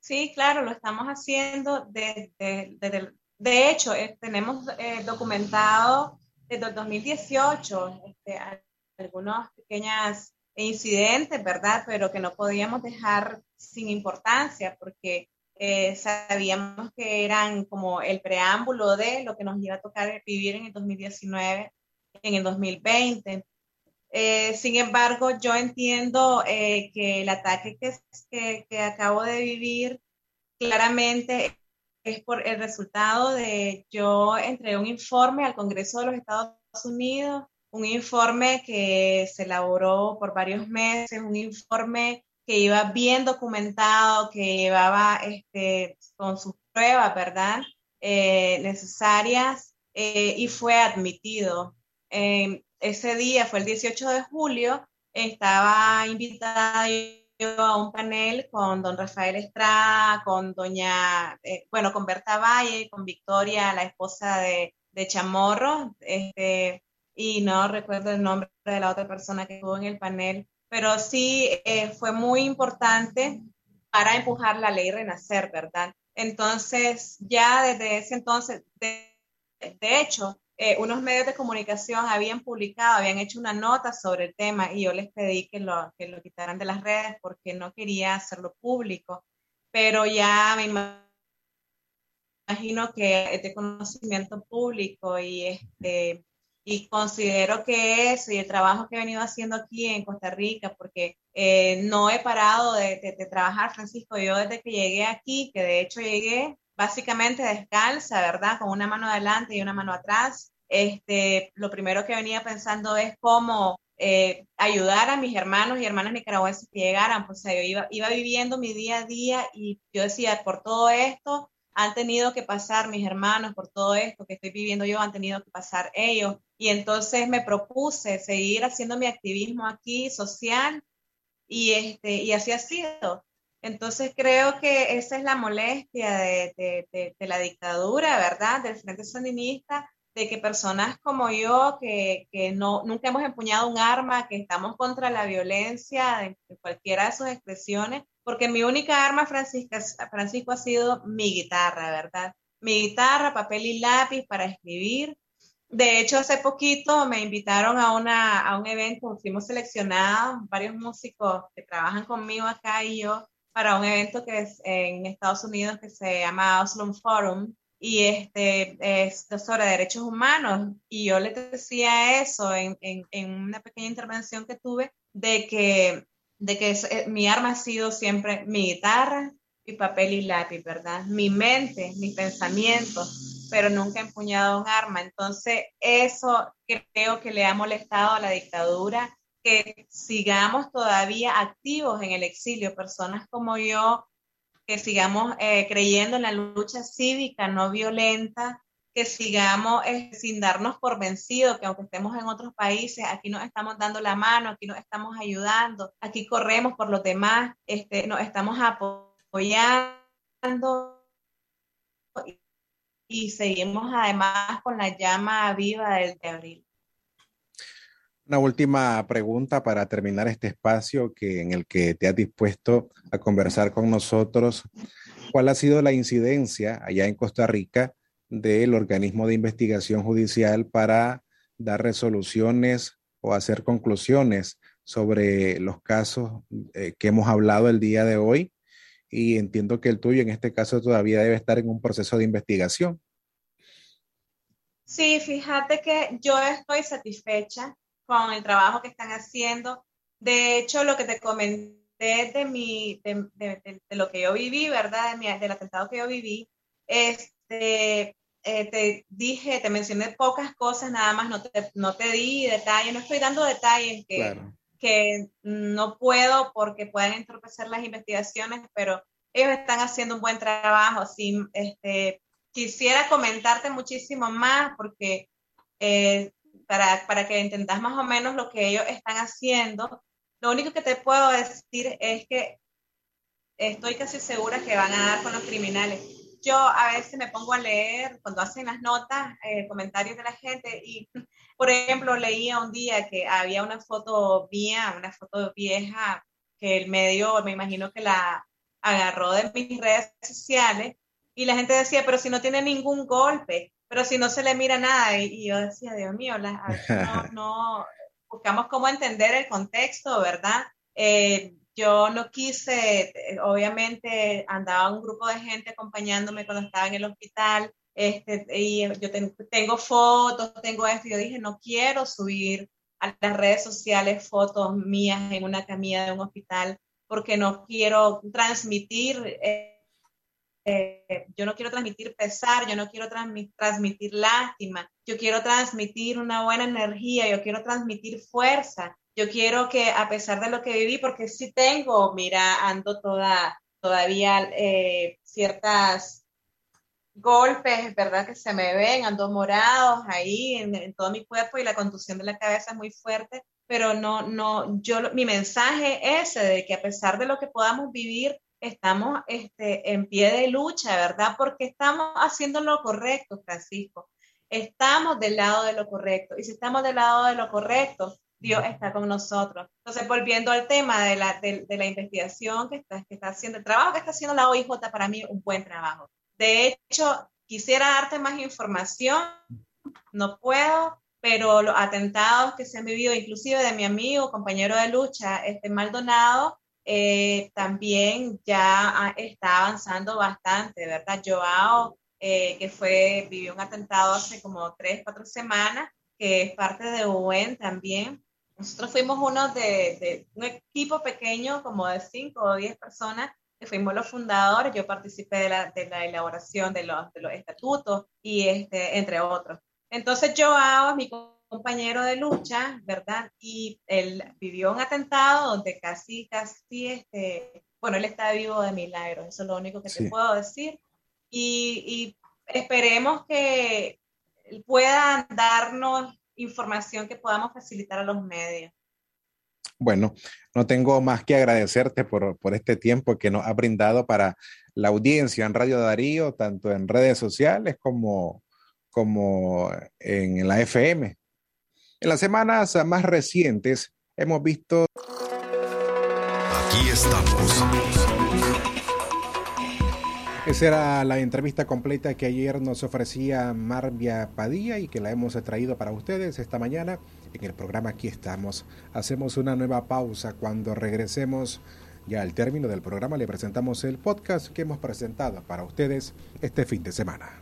Speaker 14: Sí, claro, lo estamos haciendo. Desde, de hecho, tenemos documentado desde el 2018 este, algunos pequeños incidentes, ¿verdad? Pero que no podíamos dejar sin importancia porque eh, sabíamos que eran como el preámbulo de lo que nos iba a tocar vivir en el 2019, en el 2020. Eh, sin embargo, yo entiendo eh, que el ataque que, que, que acabo de vivir claramente es por el resultado de yo entregué un informe al Congreso de los Estados Unidos, un informe que se elaboró por varios meses, un informe que iba bien documentado, que llevaba este, con sus pruebas, ¿verdad? Eh, necesarias eh, y fue admitido. ese día fue el 18 de julio, estaba invitada a un panel con don Rafael Estrada, con doña, eh, bueno, con Berta Valle, con Victoria, la esposa de, de Chamorro, este, y no recuerdo el nombre de la otra persona que estuvo en el panel, pero sí eh, fue muy importante para empujar la ley Renacer, ¿verdad? Entonces, ya desde ese entonces, de, de hecho, eh, unos medios de comunicación habían publicado, habían hecho una nota sobre el tema y yo les pedí que lo, que lo quitaran de las redes porque no quería hacerlo público, pero ya me imagino que es de conocimiento público y este y considero que eso y el trabajo que he venido haciendo aquí en Costa Rica, porque eh, no he parado de, de, trabajar, Francisco, yo desde que llegué aquí, que de hecho llegué básicamente descalza, ¿verdad? Con una mano adelante y una mano atrás. Este, lo primero que venía pensando es cómo eh, ayudar a mis hermanos y hermanas nicaragüenses que llegaran. Pues yo iba, viviendo mi día a día y yo decía, por todo esto, han tenido que pasar mis hermanos por todo esto que estoy viviendo yo, han tenido que pasar ellos. Y entonces me propuse seguir haciendo mi activismo aquí social y, este, y así ha sido. Entonces creo que esa es la molestia de, de, la dictadura, ¿verdad? Del Frente Sandinista, de que personas como yo, que, que, no, nunca hemos empuñado un arma, que estamos contra la violencia en cualquiera de sus expresiones, porque mi única arma, Francisca, Francisco, ha sido mi guitarra, ¿verdad? Mi guitarra, papel y lápiz para escribir. De hecho, hace poquito me invitaron a, una, a un evento, fuimos seleccionados, varios músicos que trabajan conmigo acá y yo, para un evento que es en Estados Unidos que se llama Oslo Forum y este es sobre derechos humanos. Y yo les decía eso en, en, en una pequeña intervención que tuve de que de que eh, mi arma ha sido siempre mi guitarra, mi papel y lápiz, ¿verdad? Mi mente, mis pensamientos, pero nunca he empuñado un arma. Entonces, eso creo que le ha molestado a la dictadura, que sigamos todavía activos en el exilio, personas como yo, que sigamos eh, creyendo en la lucha cívica no violenta, que sigamos eh, sin darnos por vencidos, que aunque estemos en otros países, aquí nos estamos dando la mano, aquí nos estamos ayudando, aquí corremos por los demás, este, nos estamos apoyando y, y seguimos además con la llama viva del de abril.
Speaker 3: Una última pregunta para terminar este espacio que, en el que te has dispuesto a conversar con nosotros. ¿Cuál ha sido la incidencia allá en Costa Rica del organismo de investigación judicial para dar resoluciones o hacer conclusiones sobre los casos eh, que hemos hablado el día de hoy. Y entiendo que el tuyo en este caso todavía debe estar en un proceso de investigación.
Speaker 14: Sí, fíjate que yo estoy satisfecha con el trabajo que están haciendo. De hecho, lo que te comenté de, mi, de, de, de lo que yo viví, ¿verdad? De mi, del atentado que yo viví, este, eh, te dije, te mencioné pocas cosas, nada más no te, no te di detalles, no estoy dando detalles que, que no puedo porque pueden entorpecer las investigaciones, pero ellos están haciendo un buen trabajo. Sí, este, quisiera comentarte muchísimo más porque eh, para, para que entendas más o menos lo que ellos están haciendo, lo único que te puedo decir es que estoy casi segura que van a dar con los criminales. Yo a veces me pongo a leer cuando hacen las notas, eh, comentarios de la gente y, por ejemplo, leía un día que había una foto mía, una foto vieja, que el medio, me imagino que la agarró de mis redes sociales y la gente decía, pero si no tiene ningún golpe, pero si no se le mira nada. Y, yo decía, Dios mío, la, no, no, buscamos cómo entender el contexto, ¿verdad? Eh, yo no quise, eh, obviamente andaba un grupo de gente acompañándome cuando estaba en el hospital, este, y yo tengo fotos, tengo esto, y yo dije, no quiero subir a las redes sociales fotos mías en una camilla de un hospital, porque no quiero transmitir, eh, yo no quiero transmitir pesar, yo no quiero transmitir lástima, yo quiero transmitir una buena energía, yo quiero transmitir fuerza, yo quiero que a pesar de lo que viví, porque sí tengo, mira, ando toda, todavía eh, ciertas golpes, ¿verdad? Que se me ven, ando morados ahí en, todo mi cuerpo y la contusión de la cabeza es muy fuerte, pero no, no, yo, mi mensaje es ese, de que a pesar de lo que podamos vivir, estamos este, en pie de lucha, ¿verdad? Porque estamos haciendo lo correcto, Francisco. Estamos del lado de lo correcto. Y si estamos del lado de lo correcto, Dios está con nosotros. Entonces, volviendo al tema de la, de, la investigación que está, que está haciendo, el trabajo que está haciendo la OIJ para mí un buen trabajo. De hecho, quisiera darte más información, no puedo, pero los atentados que se han vivido, inclusive de mi amigo, compañero de lucha, este Maldonado, eh, también ya está avanzando bastante, ¿verdad? Joao, eh, que fue, vivió un atentado hace como tres, cuatro semanas, que es parte de UN también. Nosotros fuimos uno de, de un equipo pequeño, como de cinco o diez personas, que fuimos los fundadores, yo participé de la, de la elaboración de los, de los, estatutos y este, entre otros. Entonces Joao es mi compañero de lucha, ¿verdad? Y él vivió un atentado donde casi, casi, este, bueno, él está vivo de milagro, eso es lo único que te puedo decir. Y, y esperemos que puedan darnos información que podamos facilitar a los medios.
Speaker 3: Bueno, no tengo más que agradecerte por, por, este tiempo que nos ha brindado para la audiencia en Radio Darío, tanto en redes sociales como, como en la FM. En las semanas más recientes hemos visto...
Speaker 8: Aquí estamos.
Speaker 3: Esa era la entrevista completa que ayer nos ofrecía Marvia Padilla y que la hemos traído para ustedes esta mañana en el programa Aquí estamos. Hacemos una nueva pausa. Cuando regresemos ya al término del programa le presentamos el podcast que hemos presentado para ustedes este fin de semana.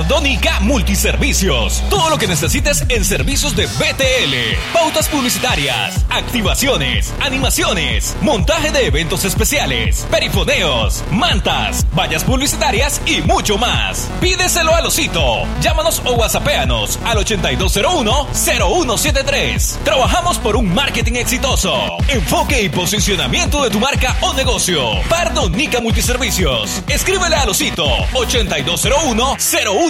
Speaker 4: Pardónica Multiservicios. Todo lo que necesites en servicios de BTL. Pautas publicitarias, activaciones, animaciones, montaje de eventos especiales, perifoneos, mantas, vallas publicitarias y mucho más. Pídeselo a Losito. Llámanos o whatsappéanos al 8201-0173. Trabajamos por un marketing exitoso. Enfoque y posicionamiento de tu marca o negocio. Pardónica Multiservicios. Escríbele a Losito 8201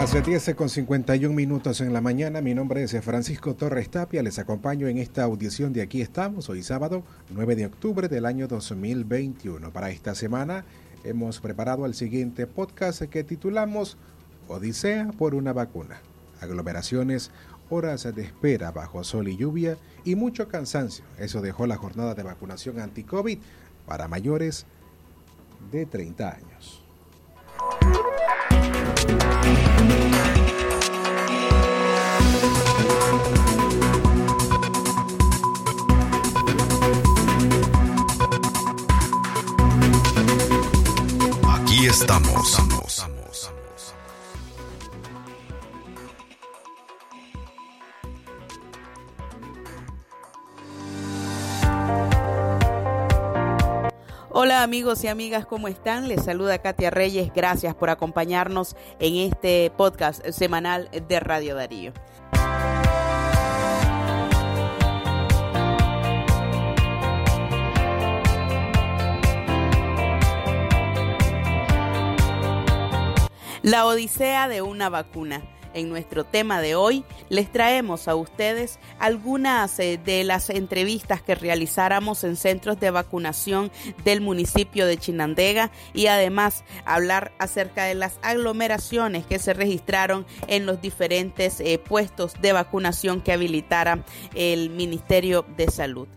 Speaker 3: Las 10 con 51 minutos en la mañana, mi nombre es Francisco Torres Tapia, les acompaño en esta audición de Aquí estamos, hoy sábado 9 de octubre del año 2021. Para esta semana hemos preparado el siguiente podcast que titulamos Odisea por una vacuna. Aglomeraciones, horas de espera bajo sol y lluvia y mucho cansancio. Eso dejó la jornada de vacunación anti-COVID para mayores de 30 años.
Speaker 8: Estamos.
Speaker 15: Hola amigos y amigas, ¿cómo están? Les saluda Katia Reyes. Gracias por acompañarnos en este podcast semanal de Radio Darío. La odisea de una vacuna. En nuestro tema de hoy les traemos a ustedes algunas eh, de las entrevistas que realizáramos en centros de vacunación del municipio de Chinandega y además hablar acerca de las aglomeraciones que se registraron en los diferentes eh, puestos de vacunación que habilitara el Ministerio de Salud.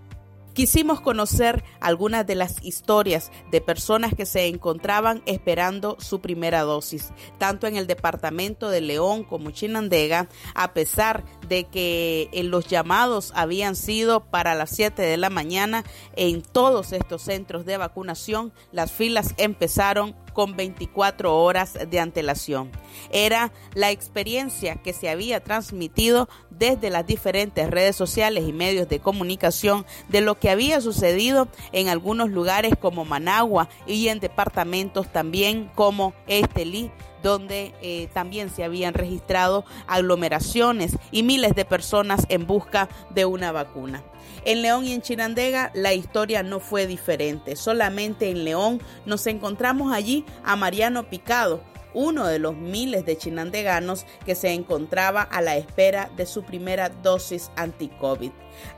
Speaker 15: Quisimos conocer algunas de las historias de personas que se encontraban esperando su primera dosis, tanto en el departamento de León como Chinandega, a pesar de que eh, los llamados habían sido para las 7 de la mañana en todos estos centros de vacunación, las filas empezaron con 24 horas de antelación. Era la experiencia que se había transmitido desde las diferentes redes sociales y medios de comunicación de lo que había sucedido en algunos lugares como Managua y en departamentos también como Estelí donde eh, también se habían registrado aglomeraciones y miles de personas en busca de una vacuna. En León y en Chirandega la historia no fue diferente. Solamente en León nos encontramos allí a Mariano Picado, uno de los miles de chinandeganos que se encontraba a la espera de su primera dosis anti-COVID.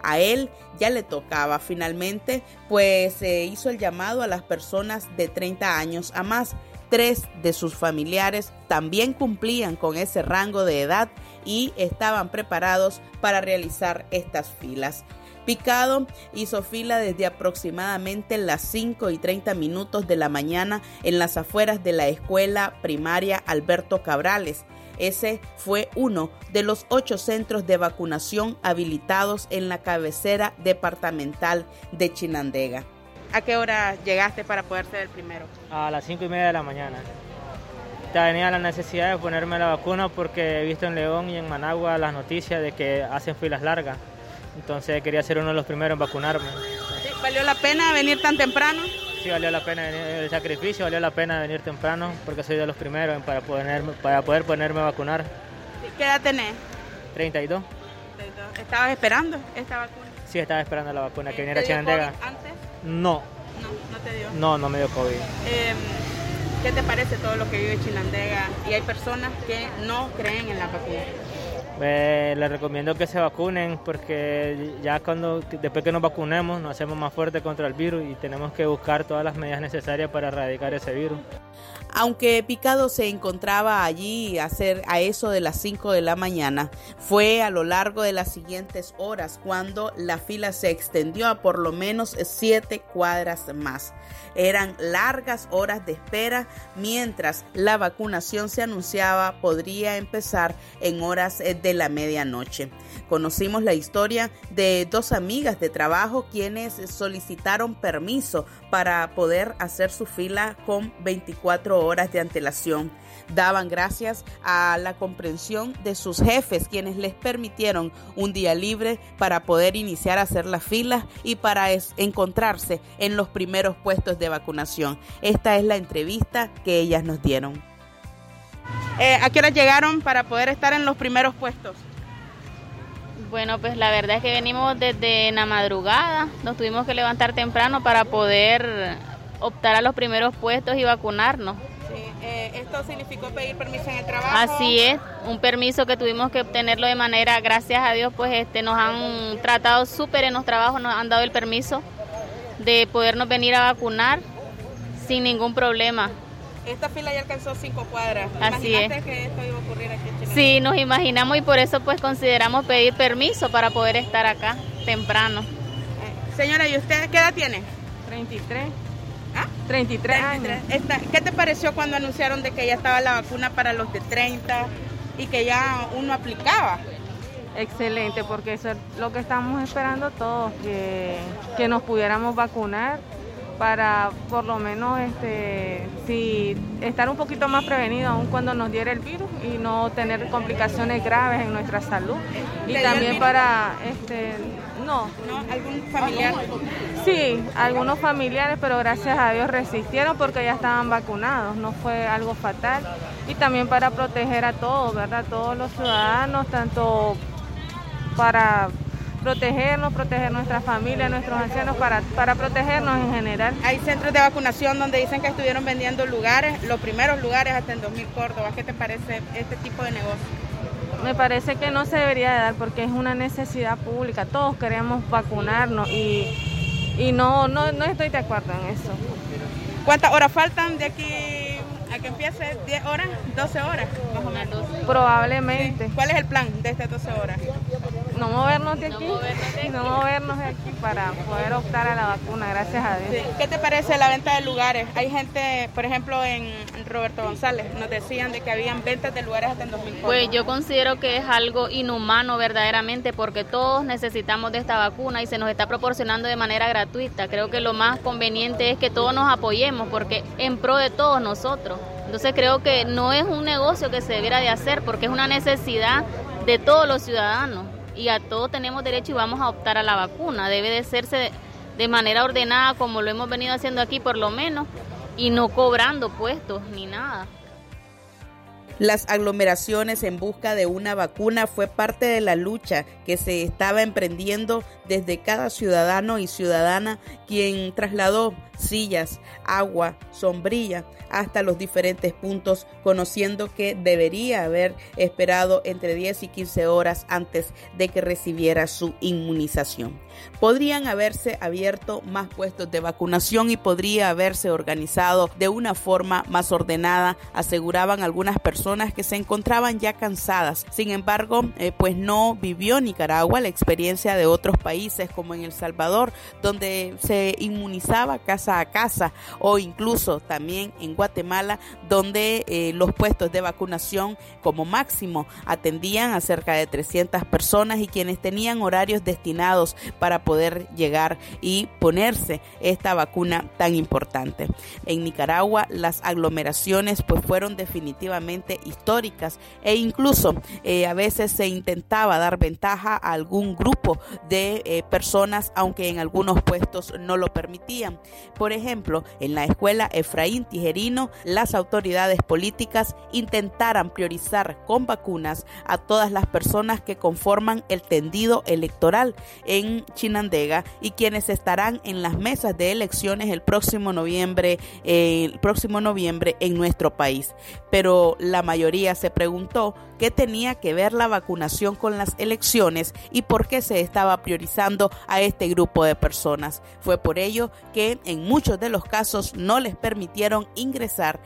Speaker 15: A él ya le tocaba finalmente, pues se hizo el llamado a las personas de 30 años a más. Tres de sus familiares también cumplían con ese rango de edad y estaban preparados para realizar estas filas. Picado hizo fila desde aproximadamente las 5 y 30 minutos de la mañana en las afueras de la escuela primaria Alberto Cabrales. Ese fue uno de los ocho centros de vacunación habilitados en la cabecera departamental de Chinandega. ¿A qué hora llegaste para poder ser el primero?
Speaker 16: A las 5 y media de la mañana. Tenía la necesidad de ponerme la vacuna porque he visto en León y en Managua las noticias de que hacen filas largas. Entonces quería ser uno de los primeros en vacunarme.
Speaker 15: ¿Valió la pena venir tan temprano?
Speaker 16: Sí, valió la pena el sacrificio, valió la pena venir temprano porque soy de los primeros para poder, para poder ponerme a vacunar.
Speaker 15: ¿Qué edad tenés?
Speaker 16: 32.
Speaker 15: ¿Estabas esperando esta vacuna?
Speaker 16: Sí, estaba esperando la vacuna que viniera a Chinandega.
Speaker 15: antes?
Speaker 16: No.
Speaker 15: No, no te dio.
Speaker 16: No, no me dio COVID.
Speaker 15: Eh, ¿Qué te parece todo lo que vive Chinandega? Y hay personas que no creen en la vacuna.
Speaker 16: Eh, les recomiendo que se vacunen porque ya cuando después que nos vacunemos nos hacemos más fuertes contra el virus y tenemos que buscar todas las medidas necesarias para erradicar ese virus.
Speaker 15: Aunque Picado se encontraba allí a, eso de las 5 de la mañana, fue a lo largo de las siguientes horas cuando la fila se extendió a por lo menos 7 cuadras más. Eran largas horas de espera mientras la vacunación se anunciaba podría empezar en horas la medianoche. Conocimos la historia de dos amigas de trabajo quienes solicitaron permiso para poder hacer su fila con 24 horas de antelación daban gracias a la comprensión de sus jefes, quienes les permitieron un día libre para poder iniciar a hacer las filas y para encontrarse en los primeros puestos de vacunación. Esta es la entrevista que ellas nos dieron. Eh, ¿A qué hora llegaron para poder estar en los primeros puestos?
Speaker 17: Bueno, pues la verdad es que venimos desde la madrugada, nos tuvimos que levantar temprano para poder optar a los primeros puestos y vacunarnos.
Speaker 15: Eh, ¿Esto significó pedir permiso en el trabajo?
Speaker 17: Así es, un permiso que tuvimos que obtenerlo de manera, gracias a Dios, pues este, nos han tratado súper en los trabajos, nos han dado el permiso de podernos venir a vacunar sin ningún problema.
Speaker 15: Esta fila ya alcanzó cinco cuadras.
Speaker 17: Así es.
Speaker 15: que esto iba a ocurrir aquí en Chile?
Speaker 17: Sí, nos imaginamos y por eso pues consideramos pedir permiso para poder estar acá temprano.
Speaker 15: Eh, señora, ¿y usted qué edad tiene?
Speaker 18: 33.
Speaker 15: ¿Ah?
Speaker 18: 33
Speaker 15: años. ¿Qué te pareció cuando anunciaron de que ya estaba la vacuna para los de 30 y que ya uno aplicaba?
Speaker 18: Excelente, porque eso es lo que estamos esperando todos, que, que nos pudiéramos vacunar para por lo menos este si estar un poquito más prevenido aún cuando nos diera el virus y no tener complicaciones graves en nuestra salud y también para este No.
Speaker 15: ¿No? ¿Algún familiar?
Speaker 18: Sí, algunos familiares, pero gracias a Dios resistieron porque ya estaban vacunados, no fue algo fatal. Y también para proteger a todos, ¿verdad? Todos los ciudadanos, tanto para protegernos, proteger nuestra familia, nuestros ancianos, para, para protegernos en general.
Speaker 15: Hay centros de vacunación donde dicen que estuvieron vendiendo lugares, los primeros lugares hasta en 2000 Córdoba. ¿Qué te parece este tipo de negocio?
Speaker 18: Me parece que no se debería de dar porque es una necesidad pública. Todos queremos vacunarnos y, y no, no, no estoy de acuerdo en eso.
Speaker 15: ¿Cuántas horas faltan de aquí a que empiece? ¿10 horas? ¿12 horas? Más o menos.
Speaker 18: Probablemente.
Speaker 15: ¿Cuál es el plan de estas 12 horas?
Speaker 18: No movernos de aquí, no movernos de aquí, para poder optar a la vacuna, gracias a Dios.
Speaker 15: ¿Qué te parece la venta de lugares? Hay gente, por ejemplo, en Roberto González, nos decían de que habían ventas de lugares hasta en 2000
Speaker 17: Pues yo considero que es algo inhumano verdaderamente porque todos necesitamos de esta vacuna y se nos está proporcionando de manera gratuita. Creo que lo más conveniente es que todos nos apoyemos porque en pro de todos nosotros. Entonces creo que no es un negocio que se debiera de hacer porque es una necesidad de todos los ciudadanos y a todos tenemos derecho y vamos a optar a la vacuna. Debe de hacerse de, manera ordenada como lo hemos venido haciendo aquí por lo menos y no cobrando puestos ni nada.
Speaker 15: Las aglomeraciones en busca de una vacuna fue parte de la lucha que se estaba emprendiendo desde cada ciudadano y ciudadana quien trasladó sillas, agua, sombrilla hasta los diferentes puntos, conociendo que debería haber esperado entre 10 y 15 horas antes de que recibiera su inmunización. Podrían haberse abierto más puestos de vacunación y podría haberse organizado de una forma más ordenada, aseguraban algunas personas que se encontraban ya cansadas. Sin embargo, eh, pues no vivió Nicaragua la experiencia de otros países como en El Salvador, donde se inmunizaba casa a casa o incluso también en Guatemala, donde eh, los puestos de vacunación como máximo atendían a cerca de 300 personas y quienes tenían horarios destinados para poder llegar y ponerse esta vacuna tan importante. En Nicaragua las aglomeraciones pues fueron definitivamente históricas e incluso eh, a veces se intentaba dar ventaja a algún grupo de eh, personas aunque en algunos puestos no lo permitían. Por ejemplo, en la escuela Efraín Tijerino las autoridades políticas intentaran priorizar con vacunas a todas las personas que conforman el tendido electoral en Chinandega y quienes estarán en las mesas de elecciones el próximo noviembre, eh, el próximo noviembre en nuestro país. Pero la mayoría se preguntó qué tenía que ver la vacunación con las elecciones y por qué se estaba priorizando a este grupo de personas. Fue por ello que en muchos de los casos no les permitieron ingresar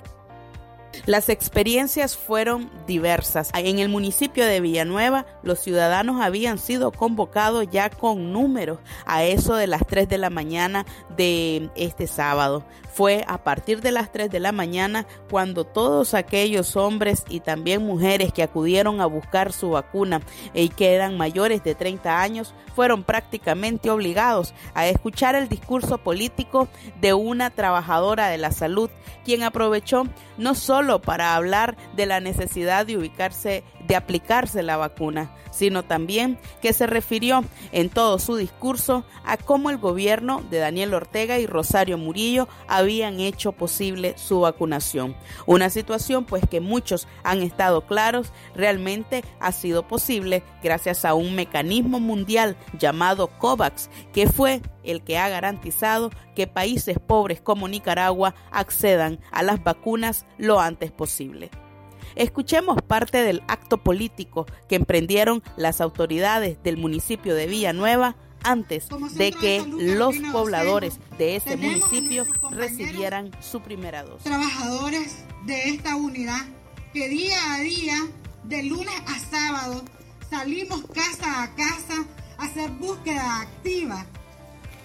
Speaker 15: las experiencias fueron diversas. En el municipio de Villanueva, los ciudadanos habían sido convocados ya con números a eso de las 3 de la mañana de este sábado. Fue a partir de las 3 de la mañana cuando todos aquellos hombres y también mujeres que acudieron a buscar su vacuna y que eran mayores de 30 años fueron prácticamente obligados a escuchar el discurso político de una trabajadora de la salud, quien aprovechó no solo para hablar de la necesidad de ubicarse, de aplicarse la vacuna, sino también que se refirió en todo su discurso a cómo el gobierno de Daniel Ortega y Rosario Murillo habían hecho posible su vacunación. Una situación pues que muchos han estado claros realmente ha sido posible gracias a un mecanismo mundial llamado COVAX que fue el que ha garantizado que países pobres como Nicaragua accedan a las vacunas lo antes posible. Escuchemos parte del acto político que emprendieron las autoridades del municipio de Villanueva antes de que los pobladores de ese municipio recibieran su primera dosis.
Speaker 19: Trabajadores de esta unidad que día a día, de lunes a sábado, salimos casa a casa a hacer búsqueda activa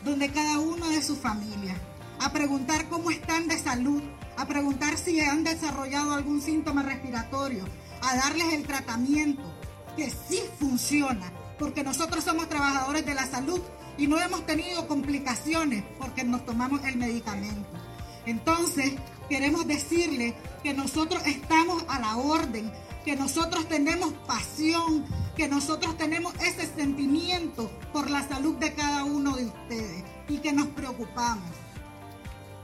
Speaker 19: donde cada uno de su familia, a preguntar cómo están de salud, a preguntar si han desarrollado algún síntoma respiratorio, a darles el tratamiento que sí funciona, porque nosotros somos trabajadores de la salud y no hemos tenido complicaciones porque nos tomamos el medicamento. Entonces, queremos decirle que nosotros estamos a la orden, que nosotros tenemos pasión que nosotros tenemos ese sentimiento por la salud de cada uno de ustedes y que nos preocupamos.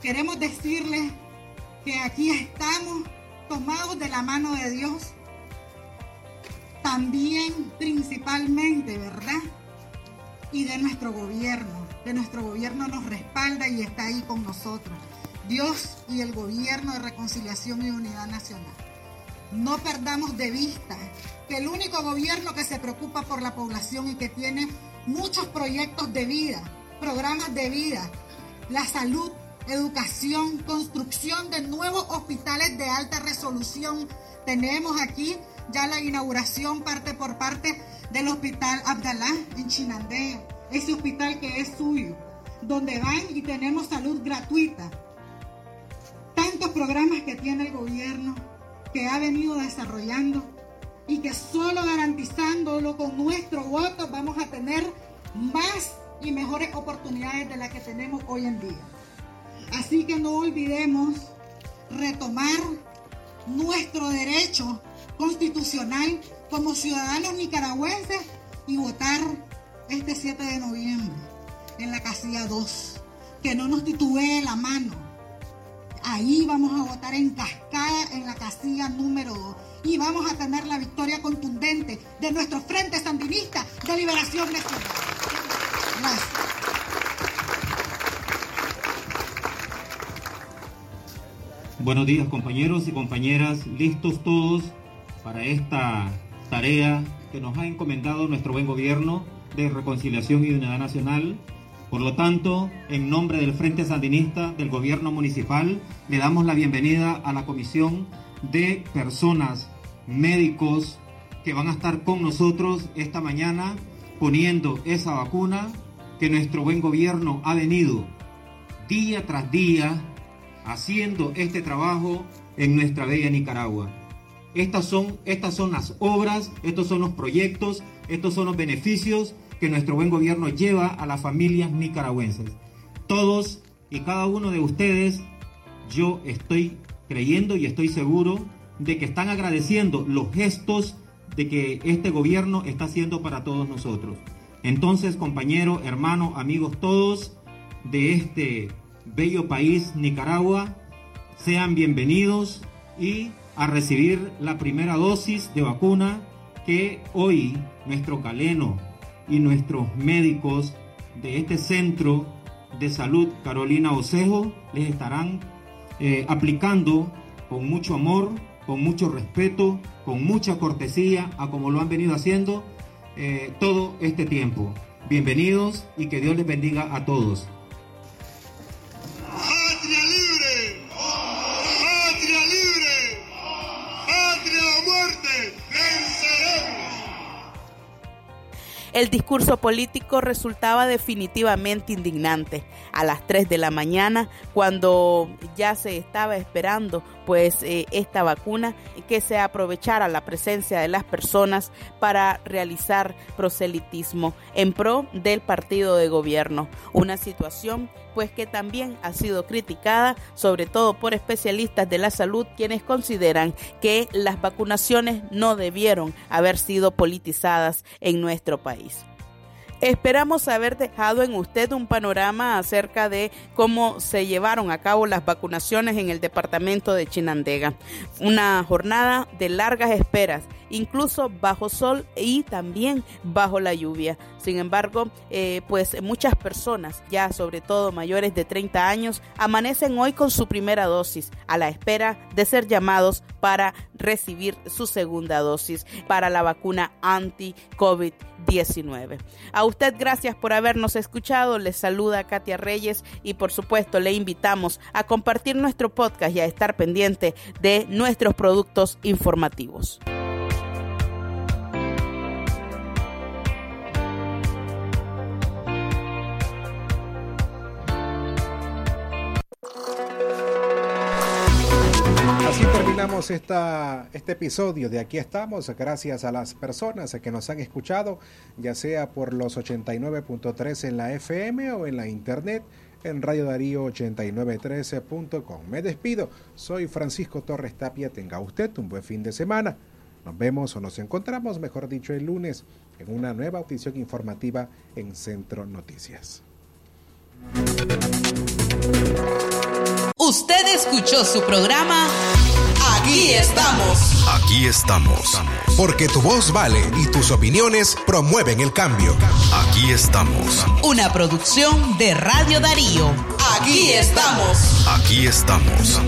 Speaker 19: Queremos decirles que aquí estamos tomados de la mano de Dios, también principalmente, ¿verdad? Y de nuestro gobierno, de nuestro gobierno nos respalda y está ahí con nosotros. Dios y el gobierno de reconciliación y unidad nacional. No perdamos de vista que el único gobierno que se preocupa por la población y que tiene muchos proyectos de vida, programas de vida, la salud, educación, construcción de nuevos hospitales de alta resolución. Tenemos aquí ya la inauguración parte por parte del Hospital Abdalá en Chinandega, ese hospital que es suyo, donde van y tenemos salud gratuita. Tantos programas que tiene el gobierno que ha venido desarrollando y que solo garantizándolo con nuestro voto vamos a tener más y mejores oportunidades de las que tenemos hoy en día. Así que no olvidemos retomar nuestro derecho constitucional como ciudadanos nicaragüenses y votar este 7 de noviembre en la casilla 2. Que no nos titubee la mano. Ahí vamos a votar en cascada en la casilla número 2 y vamos a tener la victoria contundente de nuestro Frente Sandinista de Liberación Nacional. Gracias.
Speaker 20: Buenos días compañeros y compañeras, listos todos para esta tarea que nos ha encomendado nuestro buen gobierno de reconciliación y unidad nacional. Por lo tanto, en nombre del Frente Sandinista del gobierno municipal, le damos la bienvenida a la comisión de personas, médicos, que van a estar con nosotros esta mañana poniendo esa vacuna que nuestro buen gobierno ha venido día tras día haciendo este trabajo en nuestra bella Nicaragua. Estas son, estas son las obras, estos son los proyectos, estos son los beneficios que nuestro buen gobierno lleva a las familias nicaragüenses. Todos y cada uno de ustedes, yo estoy creyendo y estoy seguro de que están agradeciendo los gestos de que este gobierno está haciendo para todos nosotros. Entonces, compañero, hermano, amigos todos de este bello país Nicaragua, sean bienvenidos y a recibir la primera dosis de vacuna que hoy nuestro caleno y nuestros médicos de este centro de salud Carolina Osejo les estarán eh, aplicando con mucho amor, con mucho respeto, con mucha cortesía a como lo han venido haciendo eh, todo este tiempo. Bienvenidos y que Dios les bendiga a todos.
Speaker 15: El discurso político resultaba definitivamente indignante. A las 3 de la mañana, cuando ya se estaba esperando pues eh, esta vacuna, que se aprovechara la presencia de las personas para realizar proselitismo en pro del partido de gobierno. Una situación pues que también ha sido criticada sobre todo por especialistas de la salud quienes consideran que las vacunaciones no debieron haber sido politizadas en nuestro país. Esperamos haber dejado en usted un panorama acerca de cómo se llevaron a cabo las vacunaciones en el departamento de Chinandega. Una jornada de largas esperas, incluso bajo sol y también bajo la lluvia. Sin embargo, eh, pues muchas personas, ya sobre todo mayores de 30 años, amanecen hoy con su primera dosis, a la espera de ser llamados para recibir su segunda dosis para la vacuna anti-COVID-19. A usted gracias por habernos escuchado, les saluda Katia Reyes y por supuesto le invitamos a compartir nuestro podcast y a estar pendiente de nuestros productos informativos.
Speaker 3: Terminamos esta, este episodio de Aquí estamos, gracias a las personas que nos han escuchado, ya sea por los 89.3 en la FM o en la internet en Radio Darío 8913.com. Me despido, soy Francisco Torres Tapia, tenga usted un buen fin de semana Nos vemos o nos encontramos, mejor dicho, el lunes en una nueva audición informativa en Centro Noticias.
Speaker 15: Usted escuchó su programa Aquí estamos.
Speaker 1: Aquí estamos. Porque tu voz vale y tus opiniones promueven el cambio. Aquí estamos.
Speaker 15: Una producción de Radio Darío. Aquí estamos.
Speaker 1: Aquí estamos.